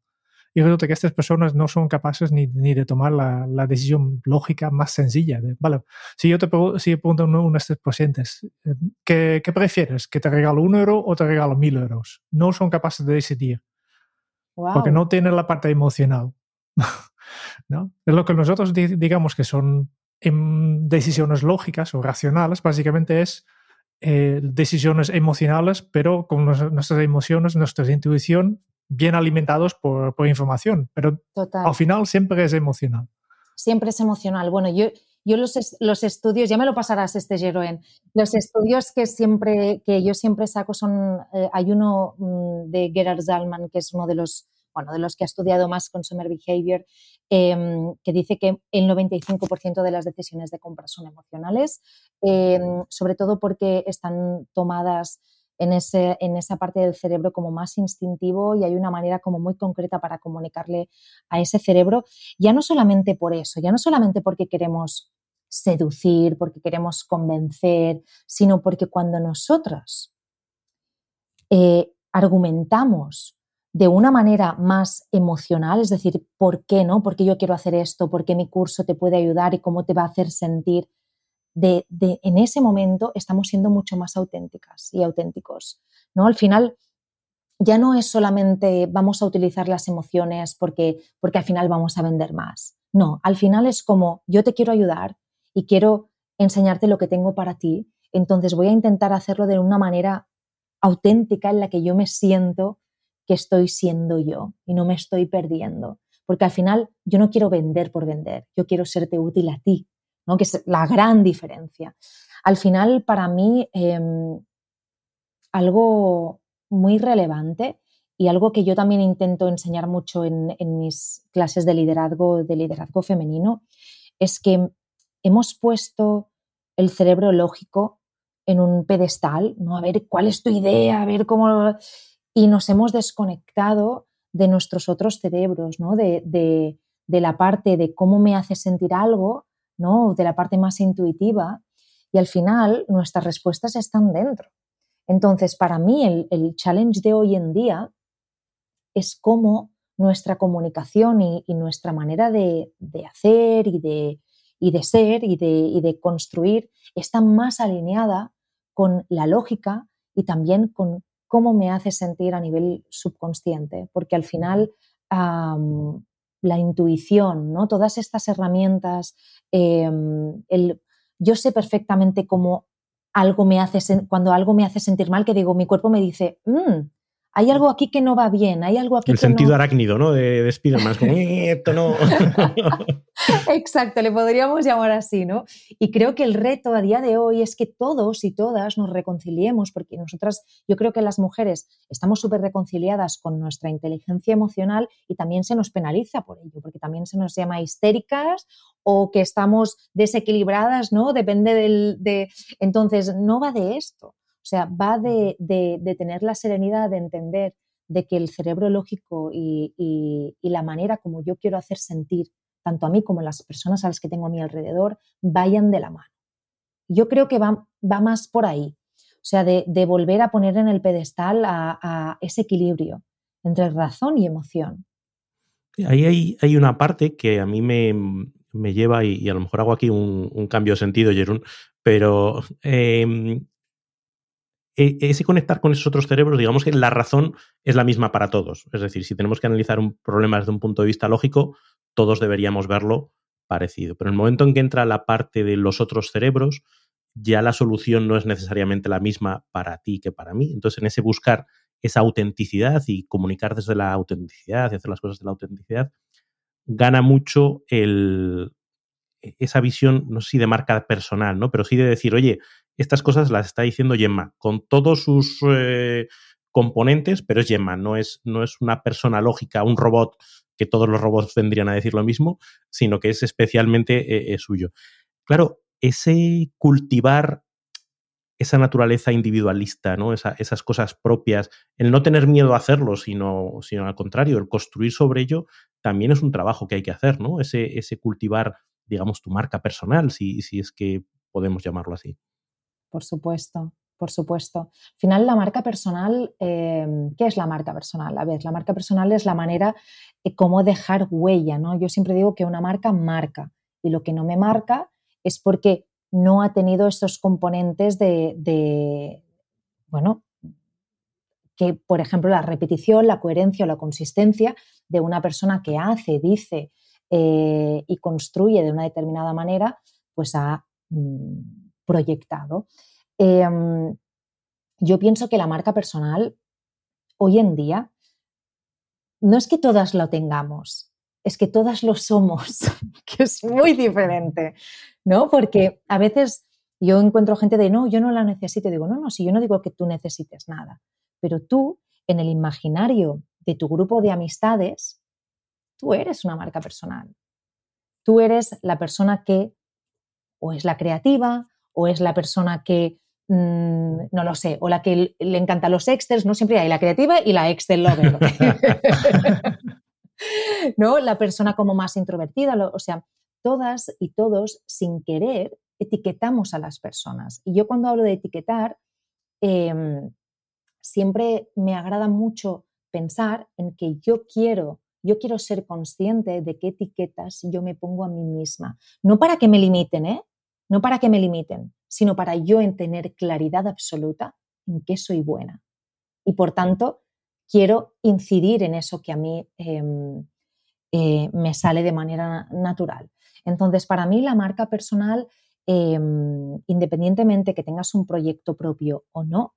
y resulta que estas personas no son capaces ni, ni de tomar la, la, decisión lógica más sencilla. De, vale, si yo te si pregunto a uno de estos pacientes, eh, ¿qué, ¿qué, prefieres? ¿Que te regalo un euro o te regalo mil euros? No son capaces de decidir. Porque no tienen la parte emocional. ¿no? Es lo que nosotros digamos que son em, decisiones lógicas o racionales, básicamente es eh, decisiones emocionales, pero con nuestras emociones, nuestra intuición bien alimentados por, información, pero al final siempre es emocional. Siempre es emocional. Bueno, yo, yo los, los estudios, ya me lo pasarás este Jeroen, los estudios que, siempre, que yo siempre saco son, eh, hay uno mm, de Gerard Zalman, que es uno de los, bueno, de los que ha estudiado más consumer behavior, em, que dice que el 95% de las decisiones de compra son emocionales, em, sobre todo porque están tomadas en, ese, en esa parte del cerebro como más instintivo y hay una manera como muy concreta para comunicarle a ese cerebro, ya no solamente por eso, ya no solamente porque queremos seducir, porque queremos convencer, sino porque cuando nosotros eh, argumentamos de una manera más emocional, es decir, ¿por qué no? ¿Por qué yo quiero hacer esto? ¿Por qué mi curso te puede ayudar y cómo te va a hacer sentir? De, en ese momento estamos siendo mucho más auténticas y auténticos. ¿no? Al final, ya no es solamente vamos a utilizar las emociones porque, porque al final vamos a vender más. No, al final es como yo te quiero ayudar y quiero enseñarte lo que tengo para ti, entonces voy a intentar hacerlo de una manera auténtica en la que yo me siento que estoy siendo yo y no me estoy perdiendo. Porque al final yo no quiero vender por vender, yo quiero serte útil a ti que es la gran diferencia. Al final, para mí, em, algo muy relevante y algo que yo también intento enseñar mucho en, mis clases de liderazgo, de liderazgo femenino, es que hemos puesto el cerebro lógico en un pedestal, ¿no? A ver cuál es tu idea, a ver cómo. Y nos hemos desconectado de nuestros otros cerebros, ¿no? De, de la parte de cómo me hace sentir algo de la parte más intuitiva y al final nuestras respuestas están dentro. Entonces, para mí el, challenge de hoy en día es cómo nuestra comunicación y, nuestra manera de, hacer y de, y de ser y de, y de construir está más alineada con la lógica y también con cómo me hace sentir a nivel subconsciente, porque al final la intuición, ¿no? todas estas herramientas, em, el, yo sé perfectamente cómo algo me hace, cuando algo me hace sentir mal, que digo, mi cuerpo me dice, mm, hay algo aquí que no va bien, hay algo aquí El sentido arácnido, ¿no? De, de Spiderman, como, eh, esto no. Exacto, le podríamos llamar así, ¿no? Y creo que el reto a día de hoy es que todos y todas nos reconciliemos, porque nosotras, yo creo que las mujeres estamos súper reconciliadas con nuestra inteligencia emocional y también se nos penaliza por ello, porque también se nos llama histéricas o que estamos desequilibradas, ¿no? Depende del... De... Entonces, no va de esto. O sea, va de, tener la serenidad de entender de que el cerebro lógico y, la manera como yo quiero hacer sentir tanto a mí como a las personas a las que tengo a mi alrededor vayan de la mano. Yo creo que va, más por ahí, o sea, de, volver a poner en el pedestal a, ese equilibrio entre razón y emoción. Ahí hay, una parte que a mí me, lleva, y, a lo mejor hago aquí un, cambio de sentido, Jerón, pero em, ese conectar con esos otros cerebros, digamos que la razón es la misma para todos. Es decir, si tenemos que analizar un problema desde un punto de vista lógico, todos deberíamos verlo parecido. Pero en el momento en que entra la parte de los otros cerebros, ya la solución no es necesariamente la misma para ti que para mí. Entonces, en ese buscar esa autenticidad y comunicar desde la autenticidad y hacer las cosas de la autenticidad, gana mucho el, e, esa visión, no sé si de marca personal, ¿no? Pero sí de decir, oye, estas cosas las está diciendo Gemma, con todos sus eh, componentes, pero es Gemma, no es, no es una persona lógica, un robot, que todos los robots vendrían a decir lo mismo, sino que es especialmente eh, suyo. Claro, ese cultivar esa naturaleza individualista, ¿no? esas cosas propias, el no tener miedo a hacerlo, sino, sino al contrario, el construir sobre ello, también es un trabajo que hay que hacer, ¿no? Ese, ese cultivar, digamos, tu marca personal, si, si es que podemos llamarlo así por supuesto, por supuesto. Al final, la marca personal, em, ¿qué es la marca personal? A ver, la marca personal es la manera de cómo dejar huella, ¿no? Yo siempre digo que una marca marca y lo que no me marca es porque no ha tenido esos componentes de, bueno, que por ejemplo la repetición, la coherencia o la consistencia de una persona que hace, dice eh, y construye de una determinada manera, pues ha mm, proyectado. Em, yo pienso que la marca personal hoy en día no es que todas lo tengamos, es que todas lo somos, que es muy diferente, ¿no? Porque a veces yo encuentro gente de, no, yo no la necesito, digo, no, no, si yo no digo que tú necesites nada, pero tú en el imaginario de tu grupo de amistades, tú eres una marca personal. Tú eres la persona que o es la creativa, o es la persona que, mm, no lo sé, o la que le encanta los Excels, no siempre hay la creativa y la Excel lover. ¿No? La persona como más introvertida, o sea, todas y todos sin querer etiquetamos a las personas. Y yo cuando hablo de etiquetar, em, siempre me agrada mucho pensar en que yo quiero, yo quiero ser consciente de qué etiquetas yo me pongo a mí misma. No para que me limiten, ¿eh? No para que me limiten, sino para yo en tener claridad absoluta en qué soy buena. Y por tanto, quiero incidir en eso que a mí em, eh, me sale de manera natural. Entonces, para mí la marca personal, em, independientemente que tengas un proyecto propio o no,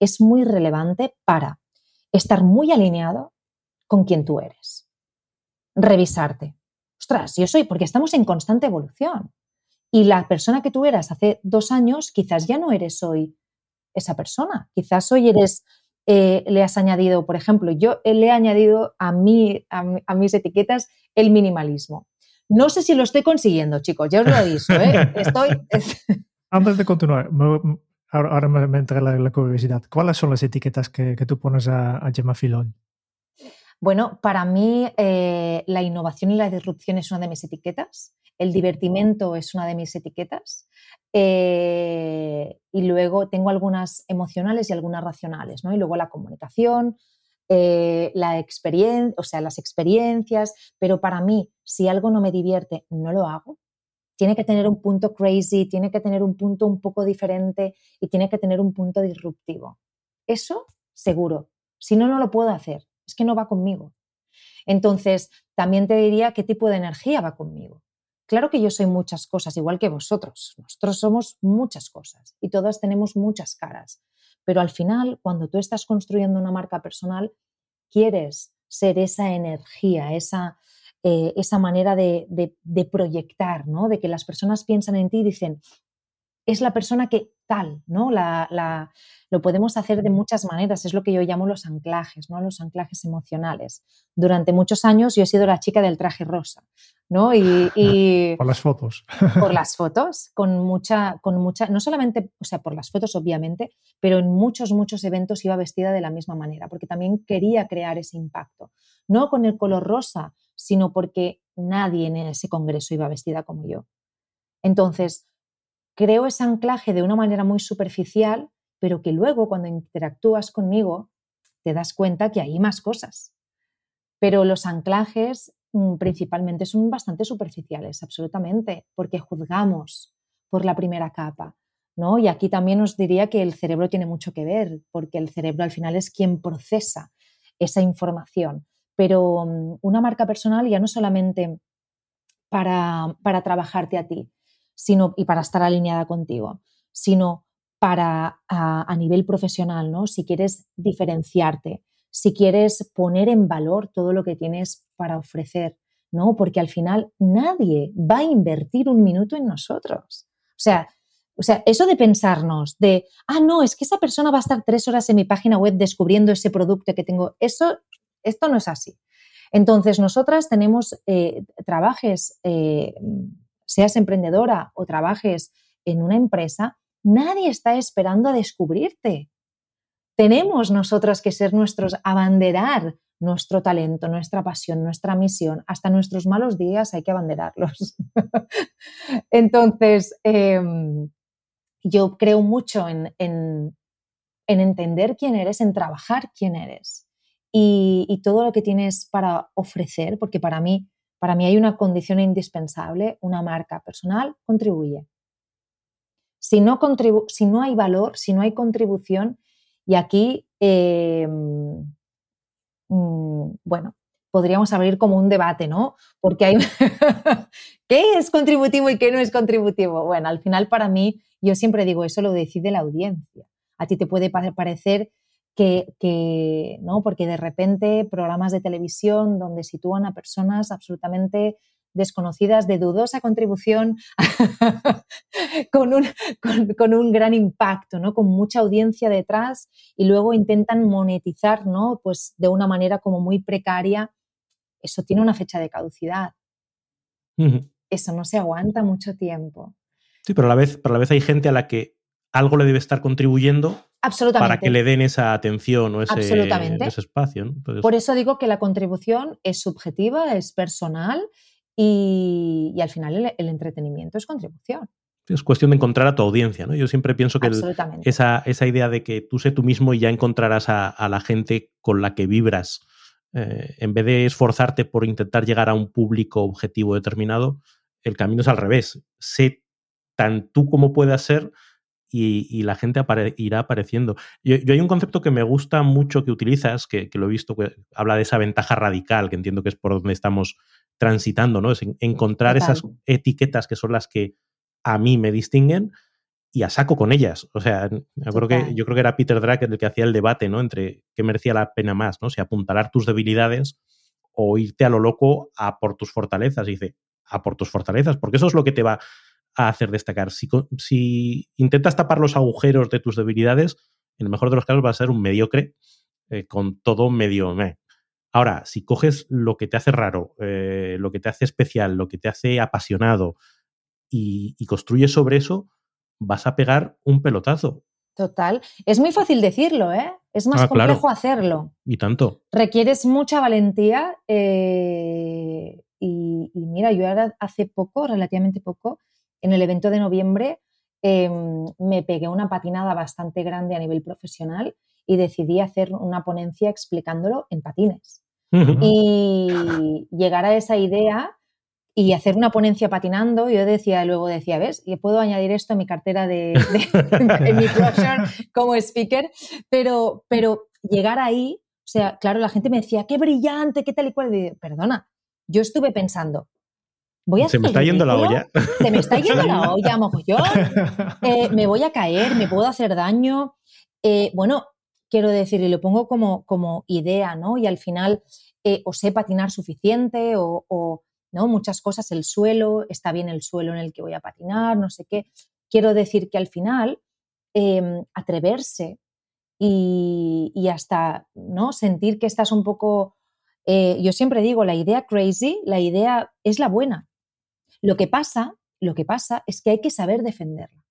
es muy relevante para estar muy alineado con quien tú eres. Revisarte. Ostras, yo soy, porque estamos en constante evolución. Y la persona que tú eras hace dos años, quizás ya no eres hoy esa persona. Quizás hoy eres, eh, le has añadido, por ejemplo, yo le he añadido a, mí, a, mis etiquetas el minimalismo. No sé si lo estoy consiguiendo, chicos, ya os lo aviso. ¿eh? Estoy... Antes de continuar, ahora, me entra la, curiosidad. ¿Cuáles son las etiquetas que, tú pones a, a Gemma Filón? Bueno, para mí eh, la innovación y la disrupción es una de mis etiquetas el divertimento es una de mis etiquetas. Eh, y luego tengo algunas emocionales y algunas racionales, ¿no? Y luego la comunicación, eh, la experiencia, o sea, las experiencias, pero para mí, si algo no me divierte, no lo hago. tiene que tener un punto crazy, tiene que tener un punto un poco diferente y tiene que tener un punto disruptivo. Eso seguro. Si no, no lo puedo hacer. Es que no va conmigo. Entonces, también te diría qué tipo de energía va conmigo. Claro que yo soy muchas cosas, igual que vosotros. Nosotros somos muchas cosas y todas tenemos muchas caras. Pero al final, cuando tú estás construyendo una marca personal, quieres ser esa energía, esa, eh, esa manera de, proyectar, ¿no? De que las personas piensan en ti y dicen, es la persona que tal, ¿no? La, lo podemos hacer de muchas maneras, es lo que yo llamo los anclajes, ¿no? Los anclajes emocionales. Durante muchos años yo he sido la chica del traje rosa, ¿no? Y, por las fotos. Por las fotos, con mucha, con mucha, no solamente, o sea, por las fotos obviamente, pero en muchos, muchos eventos iba vestida de la misma manera, porque también quería crear ese impacto. No con el color rosa, sino porque nadie en ese congreso iba vestida como yo. Entonces, creo ese anclaje de una manera muy superficial, pero que luego cuando interactúas conmigo te das cuenta que hay más cosas. Pero los anclajes mm, principalmente son bastante superficiales, absolutamente, porque juzgamos por la primera capa. ¿no? Y aquí también os diría que el cerebro tiene mucho que ver, porque el cerebro al final es quien procesa esa información. Pero mm, una marca personal ya no solamente para, para trabajarte a ti sino, y para estar alineada contigo, sino para a, nivel profesional, ¿no? Si quieres diferenciarte, si quieres poner en valor todo lo que tienes para ofrecer, ¿no? Porque al final nadie va a invertir un minuto en nosotros. O sea, o sea, eso de pensarnos, de, ah, no, es que esa persona va a estar tres horas en mi página web descubriendo ese producto que tengo, eso, esto no es así. Entonces, nosotras tenemos eh, trabajes, eh, seas emprendedora o trabajes en una empresa, nadie está esperando a descubrirte. Tenemos nosotras que ser nuestros, abanderar nuestro talento, nuestra pasión, nuestra misión. Hasta nuestros malos días hay que abanderarlos. Entonces, em, yo creo mucho en, entender quién eres, en trabajar quién eres y, y, todo lo que tienes para ofrecer, porque para mí, para mí hay una condición indispensable, una marca personal contribuye. Si no, si no hay valor, si no hay contribución, y aquí, em, mm, bueno, podríamos abrir como un debate, ¿no? Porque hay, ¿qué es contributivo y qué no es contributivo? Bueno, al final para mí, yo siempre digo, eso lo decide la audiencia. A ti te puede parecer que, que, ¿no? Porque de repente programas de televisión donde sitúan a personas absolutamente desconocidas de dudosa contribución con, un, con, un, gran impacto, ¿no? con mucha audiencia detrás y luego intentan monetizar ¿no? pues de una manera como muy precaria. Eso tiene una fecha de caducidad. Eso no se aguanta mucho tiempo. Sí, pero a la vez, pero a la vez hay gente a la que algo le debe estar contribuyendo para que le den esa atención o ese, ese espacio. Por eso digo que la contribución es subjetiva, es personal y, al final el, entretenimiento es contribución. Es cuestión de encontrar a tu audiencia, ¿no? Yo siempre pienso que esa, esa, idea de que tú sé tú mismo y ya encontrarás a, la gente con la que vibras, eh, en vez de esforzarte por intentar llegar a un público objetivo determinado, el camino es al revés. Sé tan tú como puedas ser y, la gente irá apareciendo. Yo, hay un concepto que me gusta mucho que utilizas, que, lo he visto, que habla de esa ventaja radical, que entiendo que es por donde estamos transitando, ¿no? Es encontrar esas etiquetas que son las que a mí me distinguen y a saco con ellas. O sea, yo creo que, yo creo que era Peter Drucker el que hacía el debate, ¿no? Entre qué merecía la pena más, ¿no? Si apuntalar tus debilidades o irte a lo loco a por tus fortalezas. Y dice, a por tus fortalezas, porque eso es lo que te va a hacer destacar. Si, si intentas tapar los agujeros de tus debilidades, en el mejor de los casos va a ser un mediocre eh, con todo medio. Ahora, si coges lo que te hace raro, eh, lo que te hace especial, lo que te hace apasionado y, construyes sobre eso, vas a pegar un pelotazo. Total. Es muy fácil decirlo, ¿eh? Es más ah, complejo hacerlo. Y tanto. Requieres mucha valentía. Eh, y, mira, yo ahora hace poco, relativamente poco, en el evento de noviembre, em, me pegué una patinada bastante grande a nivel profesional y decidí hacer una ponencia explicándolo en patines. Y llegar a esa idea y hacer una ponencia patinando. Yo decía, luego decía, ¿ves? Y puedo añadir esto a mi cartera de, en mi como speaker, pero, pero llegar ahí, o sea, claro, la gente me decía, qué brillante, qué tal y cual. Y, Perdona, yo estuve pensando, voy a Se me está yendo la olla. Se me está yendo la olla, mogollón. Eh, me voy a caer, me puedo hacer daño. Eh, bueno, quiero decir, y lo pongo como, como idea, ¿no? Y al final eh, o sé patinar suficiente o, ¿no? muchas cosas, el suelo, está bien el suelo en el que voy a patinar, no sé qué. Quiero decir que al final em, atreverse y, hasta ¿no? sentir que estás un poco... Eh, yo siempre digo, la idea crazy, la idea es la buena. Lo que pasa, lo que pasa es que hay que saber defenderla.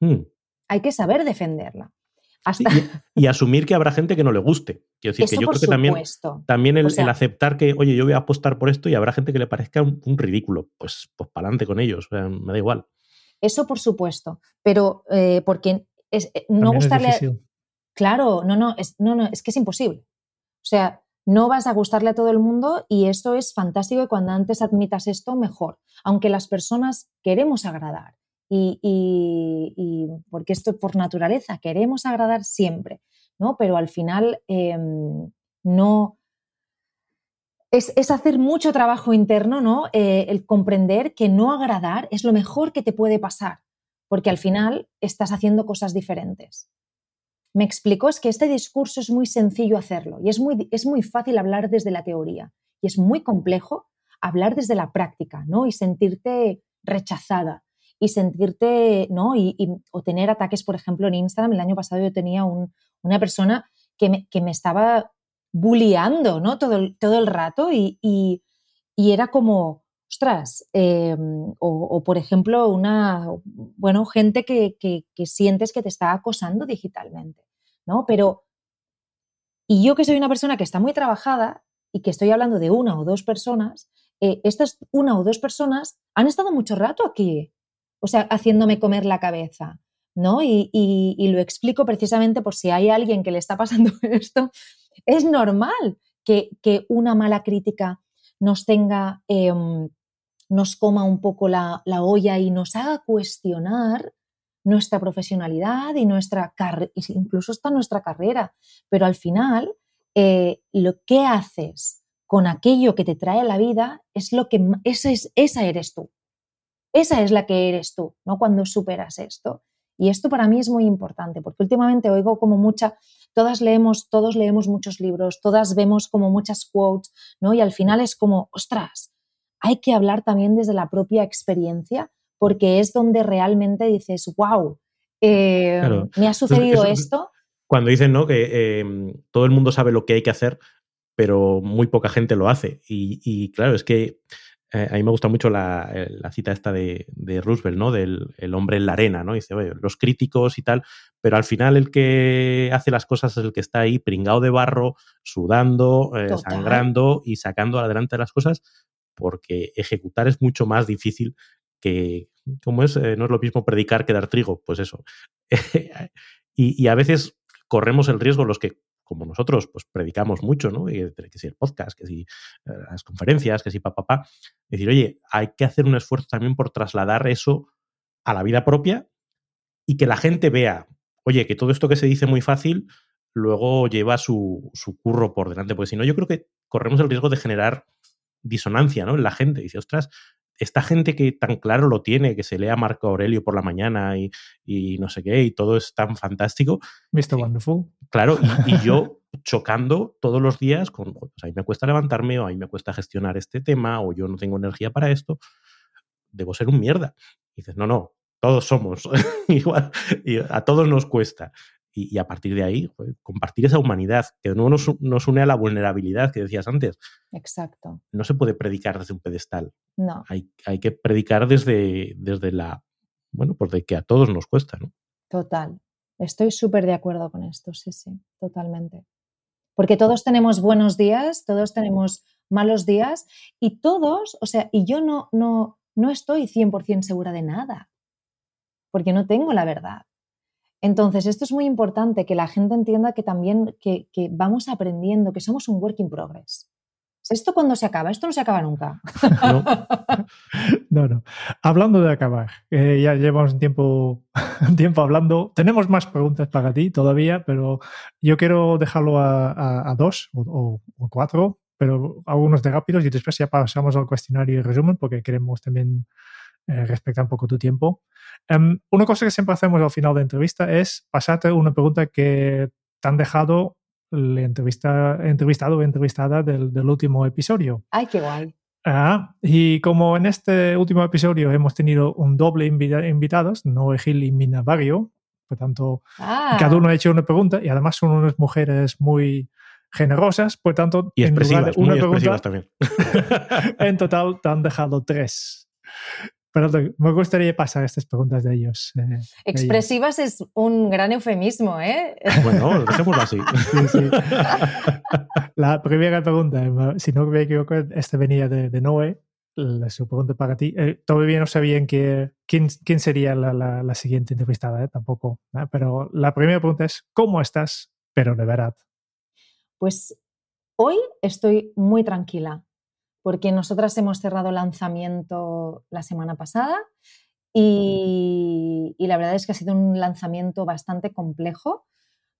Hmm. Hay que saber defenderla. Y, asumir que habrá gente que no le guste. Quiero decir, que yo creo que también, también el, aceptar que, oye, yo voy a apostar por esto y habrá gente que le parezca un, ridículo. Pues, pues para adelante con ellos, me da igual. Eso por supuesto, pero eh, porque es, eh, no gustarle. claro, no, no, es, no, no, es que es imposible. O sea, no vas a gustarle a todo el mundo y esto es fantástico y cuando antes admitas esto, mejor. Aunque las personas queremos agradar y, porque esto por naturaleza queremos agradar siempre, ¿no? Pero al final em, no... Es, hacer mucho trabajo interno, ¿no? Eh, el comprender que no agradar es lo mejor que te puede pasar, porque al final estás haciendo cosas diferentes. Me explico, es que este discurso es muy sencillo hacerlo y es muy, es muy fácil hablar desde la teoría y es muy complejo hablar desde la práctica, ¿no? Y sentirte rechazada, y sentirte, ¿no? Y, o tener ataques, por ejemplo, en Instagram. El año pasado yo tenía una persona que me, que me, estaba bulleando, ¿no? Todo, todo el rato y, y, era como, ostras, em, o, por ejemplo, una, bueno, gente que, que, sientes que te está acosando digitalmente, ¿no? Pero, y yo que soy una persona que está muy trabajada y que estoy hablando de una o dos personas, eh, estas una o dos personas han estado mucho rato aquí, o sea, haciéndome comer la cabeza, ¿no? Y, lo explico precisamente por si hay alguien que le está pasando esto. Es normal que, una mala crítica nos tenga, em, nos coma un poco la, olla y nos haga cuestionar nuestra profesionalidad y nuestra incluso hasta nuestra carrera. Pero al final, eh, lo que haces con aquello que te trae a la vida es lo que esa, es, esa eres tú. Esa es la que eres tú, ¿no? Cuando superas esto. Y esto para mí es muy importante, porque últimamente oigo como mucha, todas leemos, todos leemos muchos libros, todas vemos como muchas quotes, ¿no? Y al final es como, ostras, hay que hablar también desde la propia experiencia, porque es donde realmente dices, wow, eh, me ha sucedido esto. Cuando dicen, ¿no? Que em, todo el mundo sabe lo que hay que hacer, pero muy poca gente lo hace. y claro, es que eh, a mí me gusta mucho la, eh, cita esta de, Roosevelt, ¿no? Del el hombre en la arena, ¿no? Dice, oye, los críticos y tal, pero al final el que hace las cosas es el que está ahí pringado de barro, sudando, eh, sangrando y sacando adelante las cosas, porque ejecutar es mucho más difícil que, como es, no es lo mismo predicar que dar trigo, pues eso. y, a veces corremos el riesgo los que como nosotros, pues predicamos mucho, ¿no? que si el podcast, que si eh, las conferencias, que si papá, pa, decir, oye, hay que hacer un esfuerzo también por trasladar eso a la vida propia y que la gente vea, oye, que todo esto que se dice muy fácil, luego lleva su, su curro por delante, porque si no, yo creo que corremos el riesgo de generar disonancia, ¿no? En la gente. Dice, ostras, esta gente que tan claro lo tiene, que se lea Marco Aurelio por la mañana y, no sé qué, y todo es tan fantástico. Mr. Wonderful. Claro, y, yo chocando todos los días con, pues ahí me cuesta levantarme o ahí me cuesta gestionar este tema o yo no tengo energía para esto, debo ser un mierda. Y dices, no, no, todos somos igual, y a todos nos cuesta. Y, a partir de ahí, compartir esa humanidad, que no nos, nos, une a la vulnerabilidad que decías antes. Exacto. No se puede predicar desde un pedestal. No. Hay, hay que predicar desde, desde la, bueno, pues de que a todos nos cuesta, ¿no? Total. Estoy súper de acuerdo con esto, sí, sí, totalmente. Porque todos tenemos buenos días, todos tenemos malos días y todos, o sea, y yo no, no, no estoy 100% segura de nada, porque no tengo la verdad. Entonces, esto es muy importante, que la gente entienda que también que, vamos aprendiendo, que somos un work in progress. ¿Esto cuándo se acaba? Esto no se acaba nunca. No, no. Hablando de acabar, ya llevamos un tiempo, tiempo hablando. Tenemos más preguntas para ti todavía, pero yo quiero dejarlo a, dos o, cuatro, pero algunos de rápidos y después ya pasamos al cuestionario y resumen porque queremos también eh, respetar un poco tu tiempo. Em, una cosa que siempre hacemos al final de entrevista es pasarte una pregunta que te han dejado el entrevista, entrevistado o entrevistada del, del, último episodio. ¡Ay, qué guay! Ah, y como en este último episodio hemos tenido un doble invitados, Noé Gil y Mina Barrio, por tanto, ah. cada uno ha hecho una pregunta y además son unas mujeres muy generosas, por tanto, y expresivas, en una pregunta, también. en total te han dejado tres me gustaría pasar estas preguntas de ellos. Eh, Expresivas es un gran eufemismo, ¿eh? Bueno, dejémoslo así. La primera pregunta, si no me equivoco, esta venía de, de Noé. La, su pregunta para ti. Eh, todavía no sabían que, quién, quién sería la, la, siguiente entrevistada, ¿eh? tampoco. Pero la primera pregunta es, ¿cómo estás? Pero de verdad. Pues hoy estoy muy tranquila porque nosotras hemos cerrado lanzamiento la semana pasada y, la verdad es que ha sido un lanzamiento bastante complejo,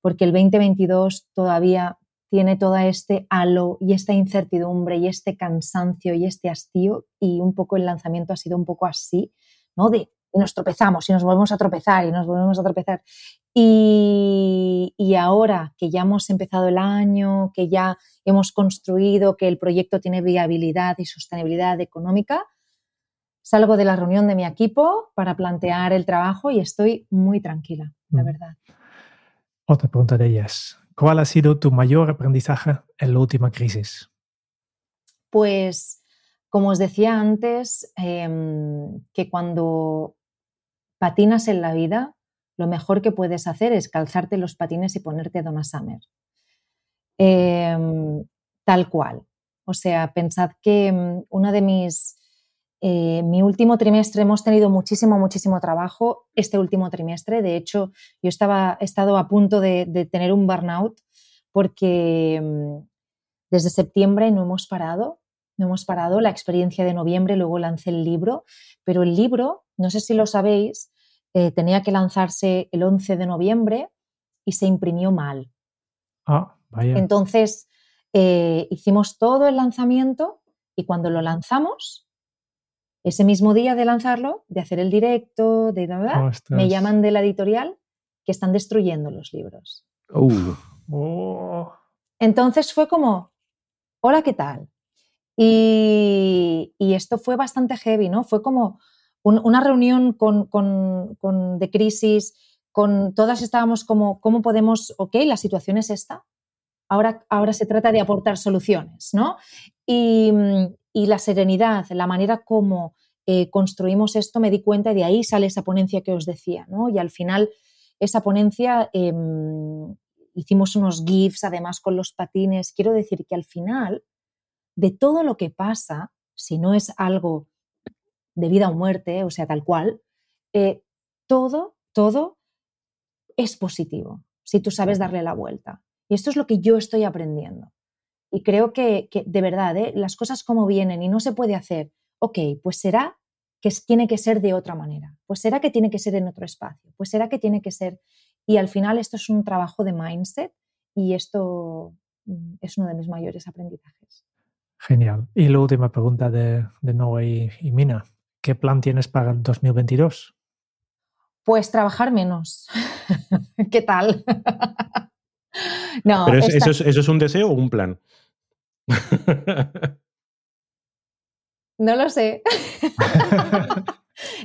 porque el 2022 todavía tiene todo este halo y esta incertidumbre y este cansancio y este hastío y un poco el lanzamiento ha sido un poco así, ¿no? De nos tropezamos y nos volvemos a tropezar y nos volvemos a tropezar. Y, ahora que ya hemos empezado el año, que ya hemos construido, que el proyecto tiene viabilidad y sostenibilidad económica, salgo de la reunión de mi equipo para plantear el trabajo y estoy muy tranquila, la mm. verdad. Otra pregunta de ellas. ¿Cuál ha sido tu mayor aprendizaje en la última crisis? Pues, como os decía antes, em, que cuando patinas en la vida, lo mejor que puedes hacer es calzarte los patines y ponerte Donna Summer. Em, tal cual. O sea, pensad que mm, una de mis... Eh, mi último trimestre hemos tenido muchísimo, muchísimo trabajo. Este último trimestre, de hecho, yo estaba, he estado a punto de, tener un burnout porque mm, desde septiembre no hemos parado, no hemos parado. La experiencia de noviembre, luego lancé el libro, pero el libro, no sé si lo sabéis, eh, tenía que lanzarse el 11 de noviembre y se imprimió mal. Ah, vaya. Entonces, eh, hicimos todo el lanzamiento y cuando lo lanzamos, ese mismo día de lanzarlo, de hacer el directo, de nada, me llaman de la editorial que están destruyendo los libros. Uh. Oh. Entonces fue como, hola, ¿qué tal? Y, y, esto fue bastante heavy, ¿no? Fue como, una reunión con, de crisis, con todas estábamos como, ¿cómo podemos, ok, la situación es esta, ahora, ahora se trata de aportar soluciones, ¿no? Y, la serenidad, la manera como eh, construimos esto, me di cuenta y de ahí sale esa ponencia que os decía, ¿no? Y al final esa ponencia em, hicimos unos GIFs además con los patines. Quiero decir que al final de todo lo que pasa, si no es algo de vida o muerte, o sea, tal cual, eh, todo, todo es positivo si tú sabes darle la vuelta. Y esto es lo que yo estoy aprendiendo. Y creo que, de verdad, ¿eh? las cosas como vienen y no se puede hacer, ok, pues será que tiene que ser de otra manera, pues será que tiene que ser en otro espacio, pues será que tiene que ser... Y al final esto es un trabajo de mindset y esto mm, es uno de mis mayores aprendizajes. Genial. Y la última pregunta de, de Noé y Mina. ¿Qué plan tienes para el 2022? Pues trabajar menos. ¿Qué tal? no, ¿Pero eso, es, un deseo o un plan? no lo sé.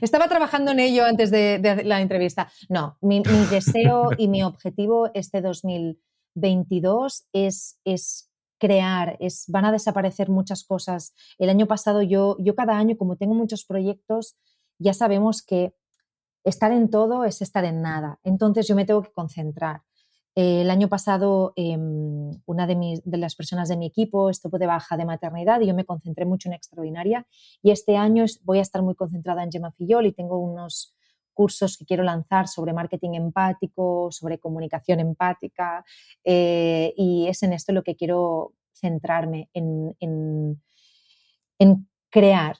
Estaba trabajando en ello antes de, la entrevista. No, mi, deseo y mi objetivo este 2022 es, es crear, es, van a desaparecer muchas cosas. El año pasado yo, yo cada año, como tengo muchos proyectos, ya sabemos que estar en todo es estar en nada. Entonces yo me tengo que concentrar. el año pasado em, una de, mis, de, las personas de mi equipo estuvo de baja de maternidad y yo me concentré mucho en Extraordinaria y este año voy a estar muy concentrada en Gemma Fillol y tengo unos cursos que quiero lanzar sobre marketing empático, sobre comunicación empática, eh, y es en esto lo que quiero centrarme en, en, crear,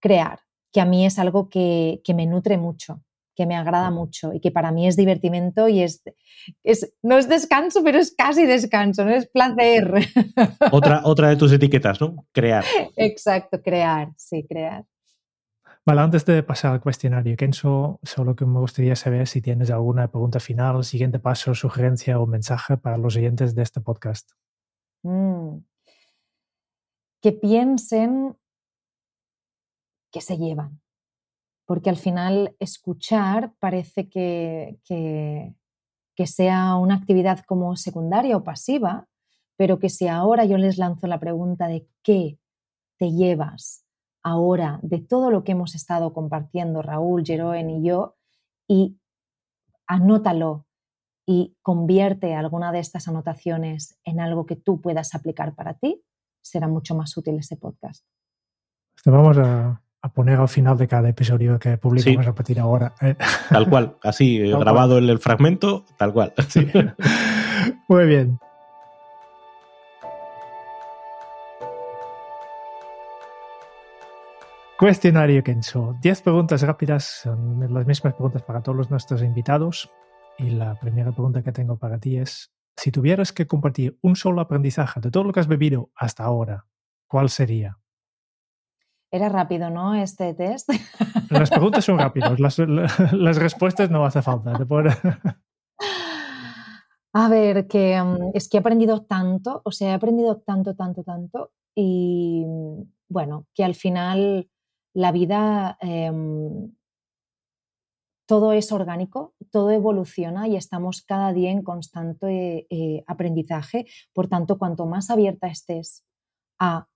crear, que a mí es algo que, que me nutre mucho que me agrada mucho y que para mí es divertimento y es, es, no es descanso, pero es casi descanso, no es placer. Otra, otra de tus etiquetas, ¿no? Crear. Exacto, crear, sí, crear. Vale, antes de pasar al cuestionario, Kenzo, solo que me gustaría saber si tienes alguna pregunta final, siguiente paso, sugerencia o mensaje para los oyentes de este podcast. Mm. Que piensen que se llevan, porque al final escuchar parece que, que, sea una actividad como secundaria o pasiva, pero que si ahora yo les lanzo la pregunta de qué te llevas ahora de todo lo que hemos estado compartiendo Raúl, Jeroen y yo, y anótalo y convierte alguna de estas anotaciones en algo que tú puedas aplicar para ti, será mucho más útil ese podcast. Vamos a, a poner al final de cada episodio que publicamos a partir de ahora. ¿eh? Tal cual, así, grabado en el fragmento, tal cual. Muy bien. Cuestionario Kenzo. Diez preguntas rápidas, son las mismas preguntas para todos nuestros invitados. Y la primera pregunta que tengo para ti es, si tuvieras que compartir un solo aprendizaje de todo lo que has bebido hasta ahora, ¿cuál sería? Era rápido, ¿no? Este test. Las preguntas son rápidas, las, respuestas no hace falta. A ver, que mm, es que he aprendido tanto, o sea, he aprendido tanto, tanto, tanto, y mm, bueno, que al final la vida, em, todo es orgánico, todo evoluciona y estamos cada día en constante eh, aprendizaje. Por tanto, cuanto más abierta estés a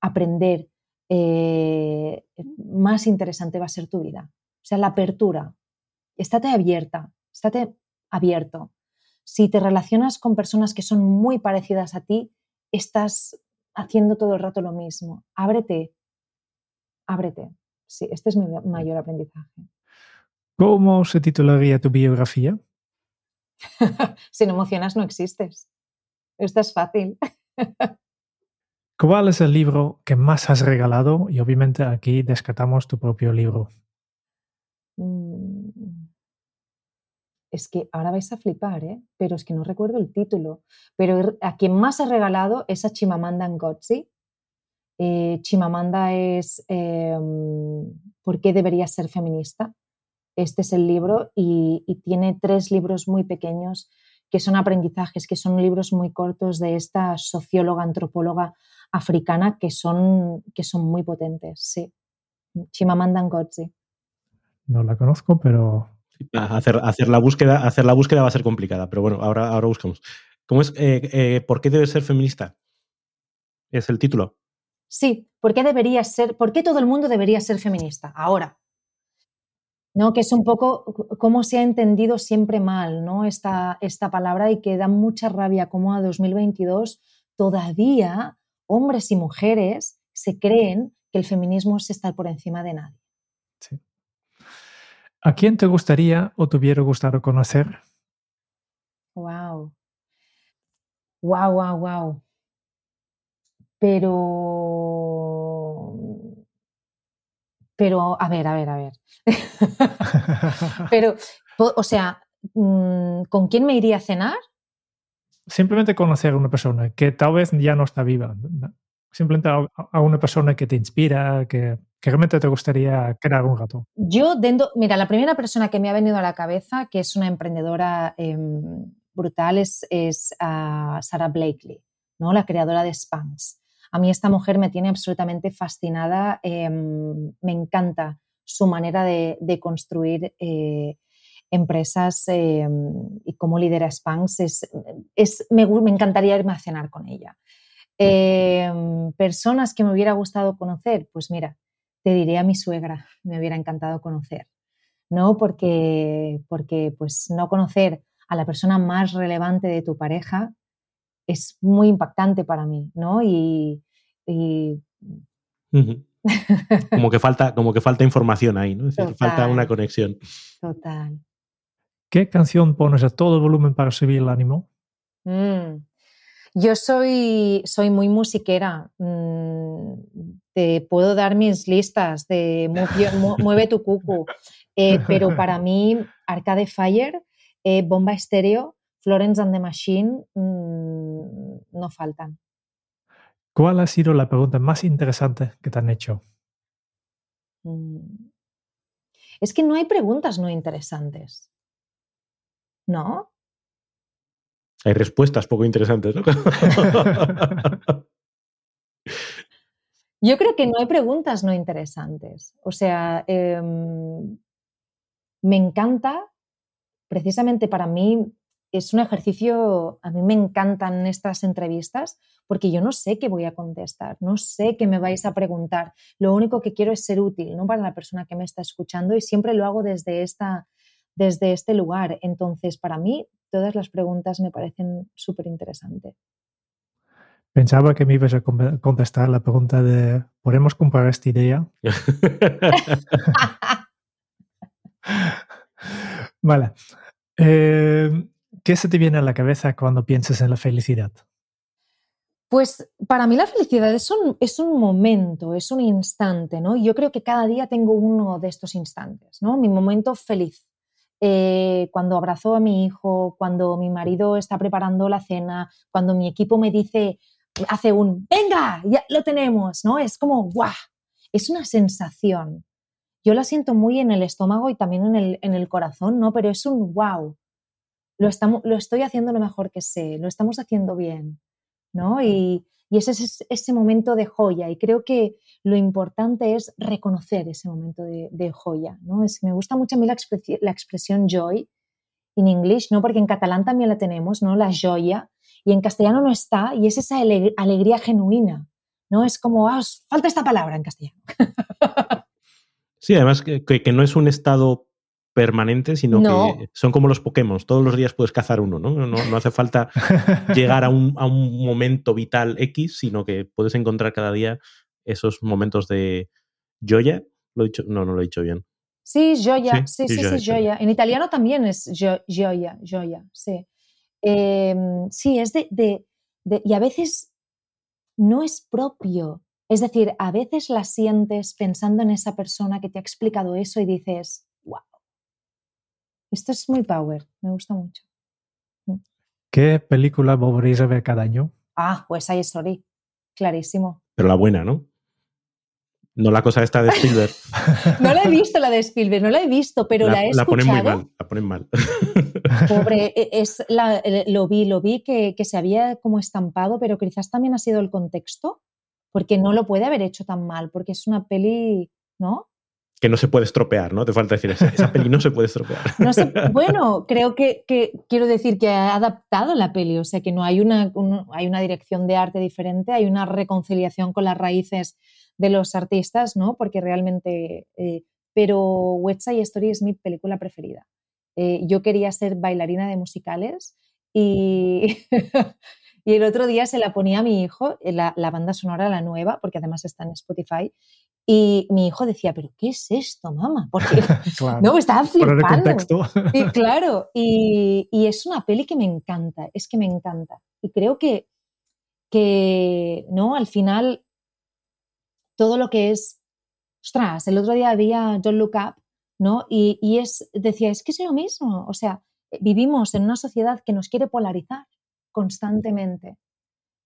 aprender eh, más interesante va a ser tu vida. O sea, la apertura. Estate abierta, estate abierto. Si te relacionas con personas que son muy parecidas a ti, estás haciendo todo el rato lo mismo. Ábrete, ábrete. Sí, este es mi mayor aprendizaje. ¿Cómo se titularía tu biografía? Sin emocionas no existes. Esto es fácil. ¿Cuál es el libro que más has regalado? Y obviamente aquí descartamos tu propio libro. Mm. Es que ahora vais a flipar, ¿eh? pero es que no recuerdo el título. Pero a quien más he regalado es a Chimamanda Ngozi. Eh, Chimamanda es em, ¿Por qué debería ser feminista? Este es el libro y, y tiene tres libros muy pequeños que son aprendizajes, que son libros muy cortos de esta socióloga, antropóloga africana que son, que son muy potentes, sí. Chimamanda Ngozi. No la conozco, pero... Hacer, hacer, la búsqueda, hacer la búsqueda va a ser complicada, pero bueno, ahora, ahora buscamos. ¿Cómo es, eh, eh, ¿Por qué debe ser feminista? Es el título. Sí, ¿por qué debería ser, por qué todo el mundo debería ser feminista? Ahora. ¿no? que es un poco cómo se ha entendido siempre mal ¿no? esta, esta palabra y que da mucha rabia como a 2022 todavía hombres y mujeres se creen que el feminismo es estar por encima de nadie. Sí. ¿A quién te gustaría o te hubiera gustado conocer? Wow. Wow, wow, wow. Pero. Pero, a ver, a ver, a ver. Pero, o sea, mm, ¿con quién me iría a cenar? simplemente conocer a una persona que tal vez ya no está viva. Simplemente a, una persona que te inspira, que, realmente te gustaría crear un rato. Yo, dentro, mira, la primera persona que me ha venido a la cabeza, que es una emprendedora em, brutal, es, es Sarah Blakely, ¿no? la creadora de Spanx. A mí esta mujer me tiene absolutamente fascinada, em, me encanta su manera de, construir eh, empresas em, y cómo lidera Spanx, es, me, encantaría irme a cenar con ella. Em, personas que me hubiera gustado conocer, pues mira, te diría a mi suegra, me hubiera encantado conocer, ¿no? Porque, porque pues no conocer a la persona más relevante de tu pareja es muy impactante para mí, ¿no? Y, como que falta como que falta información ahí no falta una conexión total ¿Qué canción pones a todo volumen para subir el ánimo? Mm. Yo soy, soy muy musiquera. Mm, te puedo dar mis listas de Mueve tu cucu. Eh, pero para mí, Arcade Fire, eh, Bomba Estéreo, Florence and the Machine mm, no faltan. ¿Cuál ha sido la pregunta más interesante que te han hecho? Mm. Es que no hay preguntas no interesantes. ¿No? Hay respuestas poco interesantes, ¿no? Yo creo que no hay preguntas no interesantes. O sea, em, me encanta, precisamente para mí, es un ejercicio, a mí me encantan estas entrevistas porque yo no sé qué voy a contestar, no sé qué me vais a preguntar. Lo único que quiero es ser útil, ¿no? Para la persona que me está escuchando y siempre lo hago desde, esta, desde este lugar. Entonces, para mí, todas las preguntas me parecen súper interesantes. Pensaba que me ibas a contestar la pregunta de ¿podemos comprar esta idea? vale. Eh, ¿Qué se te viene a la cabeza cuando piensas en la felicidad? Pues para mí la felicidad es un, es un momento, es un instante, ¿no? Yo creo que cada día tengo uno de estos instantes, ¿no? Mi momento feliz. Eh, cuando abrazo a mi hijo, cuando mi marido está preparando la cena, cuando mi equipo me dice, hace un, venga, ya lo tenemos, ¿no? Es como, ¡guau! Es una sensación. Yo la siento muy en el estómago y también en el, en el corazón, ¿no? Pero es un wow. Lo, estamos, lo estoy haciendo lo mejor que sé, lo estamos haciendo bien, ¿no? Y, y ese es ese momento de joya. Y creo que lo importante es reconocer ese momento de, de joya, ¿no? Es, me gusta mucho a mí la, la expresión joy en inglés, ¿no? Porque en catalán también la tenemos, ¿no? La joya y en castellano no está y es esa alegría genuina, ¿no? Es como, ah, falta esta palabra en castellano. Sí, además que, no es un estado permanente, sino que son como los Pokémon. Todos los días puedes cazar uno, ¿no? No, hace falta llegar a un, momento vital X, sino que puedes encontrar cada día esos momentos de joya. ¿Lo he dicho? No, no lo he dicho bien. Sí, joya, sí, sí, sí, joya. En italiano también es joya, joya, sí. Em, sí, es de, Y a veces no es propio. Es decir, a veces la sientes pensando en esa persona que te ha explicado eso y dices, esto es muy power, me gusta mucho. Mm. ¿Qué película volveréis a ver cada año? Ah, pues ahí Story, clarísimo. Pero la buena, ¿no? No la cosa esta de Spielberg. no la he visto la de Spielberg, no la he visto, pero la, he escuchado. La ponen muy mal, la ponen mal. Pobre, e, es lo vi, lo vi que, se había como estampado, pero quizás también ha sido el contexto, porque no lo puede haber hecho tan mal, porque es una peli, ¿no? Que no se puede estropear, ¿no? Te falta decir, esa, esa peli no se puede estropear. bueno, creo que, quiero decir que ha adaptado la peli, o sea que no hay una, hay una dirección de arte diferente, hay una reconciliación con las raíces de los artistas, ¿no? Porque realmente... Eh, pero West Side Story es mi película preferida. Eh, yo quería ser bailarina de musicales y, y, el otro día se la ponía a mi hijo, eh, la, la, banda sonora, la nueva, porque además está en Spotify, y mi hijo decía, pero ¿qué es esto, mamá? Porque no, estaba flipando. Y, claro, y, y, es una peli que me encanta, es que me encanta. Y creo que, que ¿no? al final, todo lo que es, ostras, el otro día había Don't Look Up ¿no? Y, es, decía, es que es lo mismo, o sea, vivimos en una sociedad que nos quiere polarizar constantemente.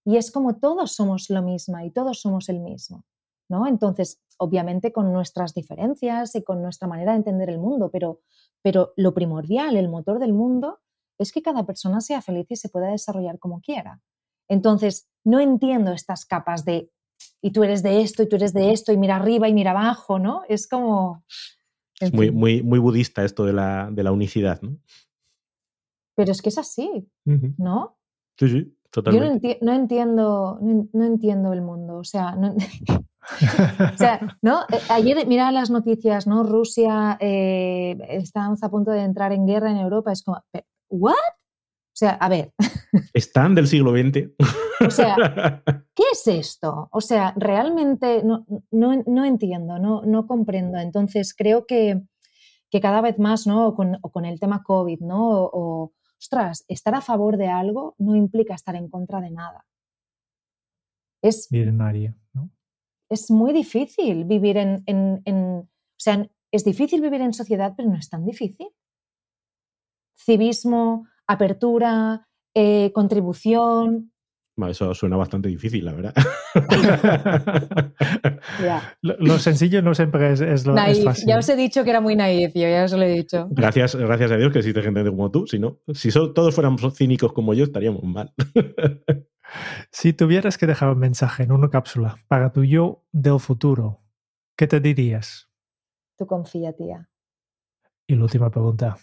Y es como todos somos lo mismo y todos somos el mismo, ¿no? Entonces, obviamente con nuestras diferencias y con nuestra manera de entender el mundo, pero, pero lo primordial, el motor del mundo, es que cada persona sea feliz y se pueda desarrollar como quiera. Entonces, no entiendo estas capas de y tú eres de esto y tú eres de esto y mira arriba y mira abajo, ¿no? Es como, es muy, muy, muy budista esto de la, de la unicidad, ¿no? Pero es que es así, ¿no? Sí, sí, totalmente. Yo no, entiendo, no, entiendo el mundo. O sea, no, o sea, ¿no? Eh, ayer mira las noticias, ¿no? Rusia eh, estamos a punto de entrar en guerra en Europa. Es como, ¿what? O sea, a ver. Están del siglo XX. O sea, ¿qué es esto? O sea, realmente no, no, entiendo, no, no, comprendo. Entonces, creo que, que, cada vez más, ¿no? Con, o con el tema COVID, ¿no? O, ostras, estar a favor de algo no implica estar en contra de nada. Es, ¿no? Es muy difícil vivir en, O sea, es difícil vivir en sociedad, pero no es tan difícil. Civismo, apertura, eh, contribución, eso suena bastante difícil, la verdad. lo, sencillo no siempre es, lo fácil. Ya os he dicho que era muy naif, yo ya os lo he dicho. Gracias, gracias a Dios que existe gente como tú. Si no, si todos fuéramos cínicos como yo, estaríamos mal. si tuvieras que dejar un mensaje en una cápsula para tu yo del futuro, ¿qué te dirías? Tú confía, tía. Y la última pregunta.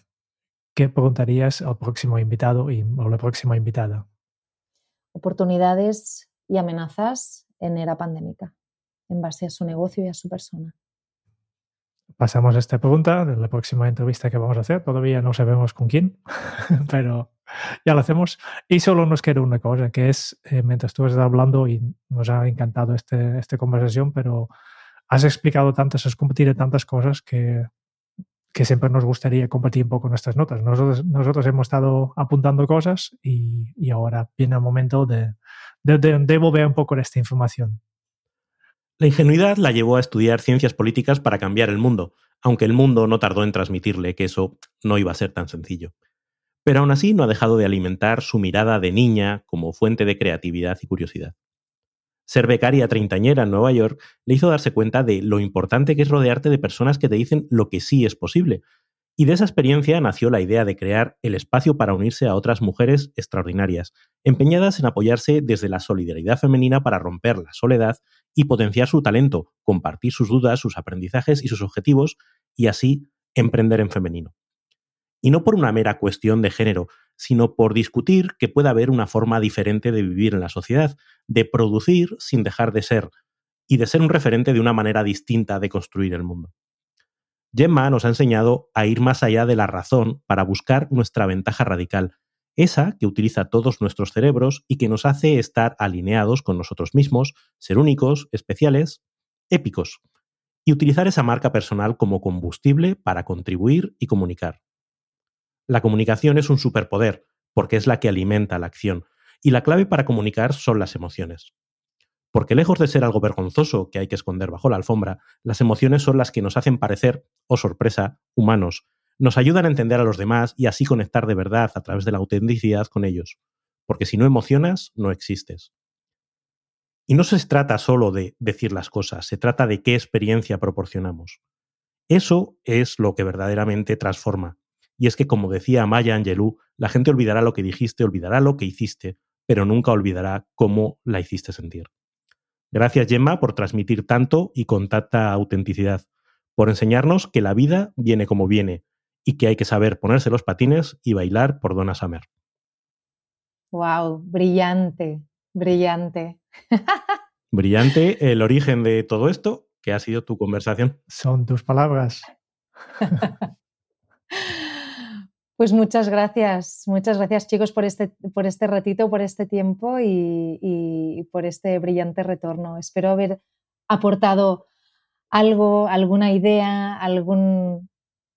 ¿Qué preguntarías al próximo invitado y, o la próxima invitada? oportunidades y amenazas en era pandémica, en base a su negocio y a su persona. Pasamos a esta pregunta de la próxima entrevista que vamos a hacer. Todavía no sabemos con quién, pero ya lo hacemos. Y solo nos queda una cosa, que es, eh, mientras tú estás hablando, y nos ha encantado este, esta conversación, pero has explicado tantas, has compartido tantas cosas que que siempre nos gustaría compartir un poco nuestras notas. Nosotros, nosotros hemos estado apuntando cosas y, y ahora viene el momento de, de, de, devolver un poco de esta información. La ingenuidad la llevó a estudiar ciencias políticas para cambiar el mundo, aunque el mundo no tardó en transmitirle que eso no iba a ser tan sencillo. Pero aún así no ha dejado de alimentar su mirada de niña como fuente de creatividad y curiosidad. Ser becaria treintañera en Nueva York le hizo darse cuenta de lo importante que es rodearte de personas que te dicen lo que sí es posible. Y de esa experiencia nació la idea de crear el espacio para unirse a otras mujeres extraordinarias, empeñadas en apoyarse desde la solidaridad femenina para romper la soledad y potenciar su talento, compartir sus dudas, sus aprendizajes y sus objetivos, y así emprender en femenino. Y no por una mera cuestión de género, sino por discutir que puede haber una forma diferente de vivir en la sociedad, de producir sin dejar de ser, y de ser un referente de una manera distinta de construir el mundo. Gemma nos ha enseñado a ir más allá de la razón para buscar nuestra ventaja radical, esa que utiliza todos nuestros cerebros y que nos hace estar alineados con nosotros mismos, ser únicos, especiales, épicos, y utilizar esa marca personal como combustible para contribuir y comunicar. La comunicación es un superpoder, porque es la que alimenta la acción, y la clave para comunicar son las emociones. Porque lejos de ser algo vergonzoso que hay que esconder bajo la alfombra, las emociones son las que nos hacen parecer, oh sorpresa, humanos, nos ayudan a entender a los demás y así conectar de verdad a través de la autenticidad con ellos. Porque si no emocionas, no existes. Y no se trata solo de decir las cosas, se trata de qué experiencia proporcionamos. Eso es lo que verdaderamente transforma, y es que, como decía Maya Angelou, la gente olvidará lo que dijiste, olvidará lo que hiciste, pero nunca olvidará cómo la hiciste sentir. Gracias, Gemma, por transmitir tanto y con tanta autenticidad, por enseñarnos que la vida viene como viene y que hay que saber ponerse los patines y bailar por Donna Summer. ¡Wow! Brillante, brillante. brillante el origen de todo esto, que ha sido tu conversación. Son tus palabras. Pues muchas gracias, muchas gracias chicos por este, por este ratito, por este tiempo y, por este brillante retorno. Espero haber aportado algo, alguna idea, algún,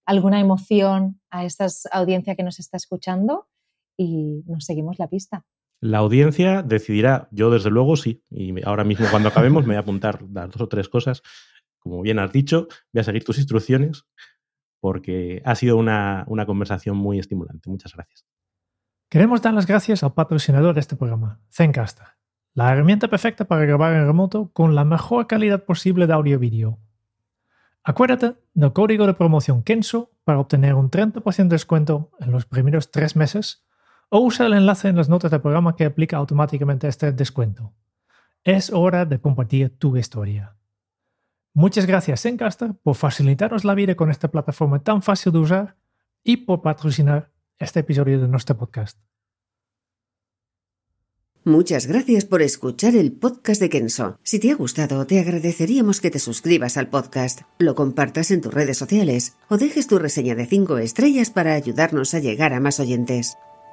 alguna emoción a esta audiencia que nos está escuchando y nos seguimos la pista. La audiencia decidirá, yo desde luego sí, y ahora mismo cuando acabemos me voy a apuntar dos o tres cosas. Como bien has dicho, voy a seguir tus instrucciones porque ha sido una, una conversación muy estimulante. Muchas gracias. Queremos dar las gracias al patrocinador de este programa, Zencaster, la herramienta perfecta para grabar en remoto con la mejor calidad posible de audio y vídeo. Acuérdate del código de promoción Kenso para obtener un 30% de descuento en los primeros tres meses o usa el enlace en las notas del programa que aplica automáticamente este descuento. Es hora de compartir tu historia. Muchas gracias Zencaster por facilitarnos la vida con esta plataforma tan fácil de usar y por patrocinar este episodio de nuestro podcast. Muchas gracias por escuchar el podcast de Kenso. Si te ha gustado, te agradeceríamos que te suscribas al podcast, lo compartas en tus redes sociales o dejes tu reseña de 5 estrellas para ayudarnos a llegar a más oyentes.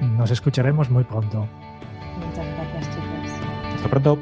Nos escucharemos muy pronto. Muchas gracias, chicos. Hasta pronto.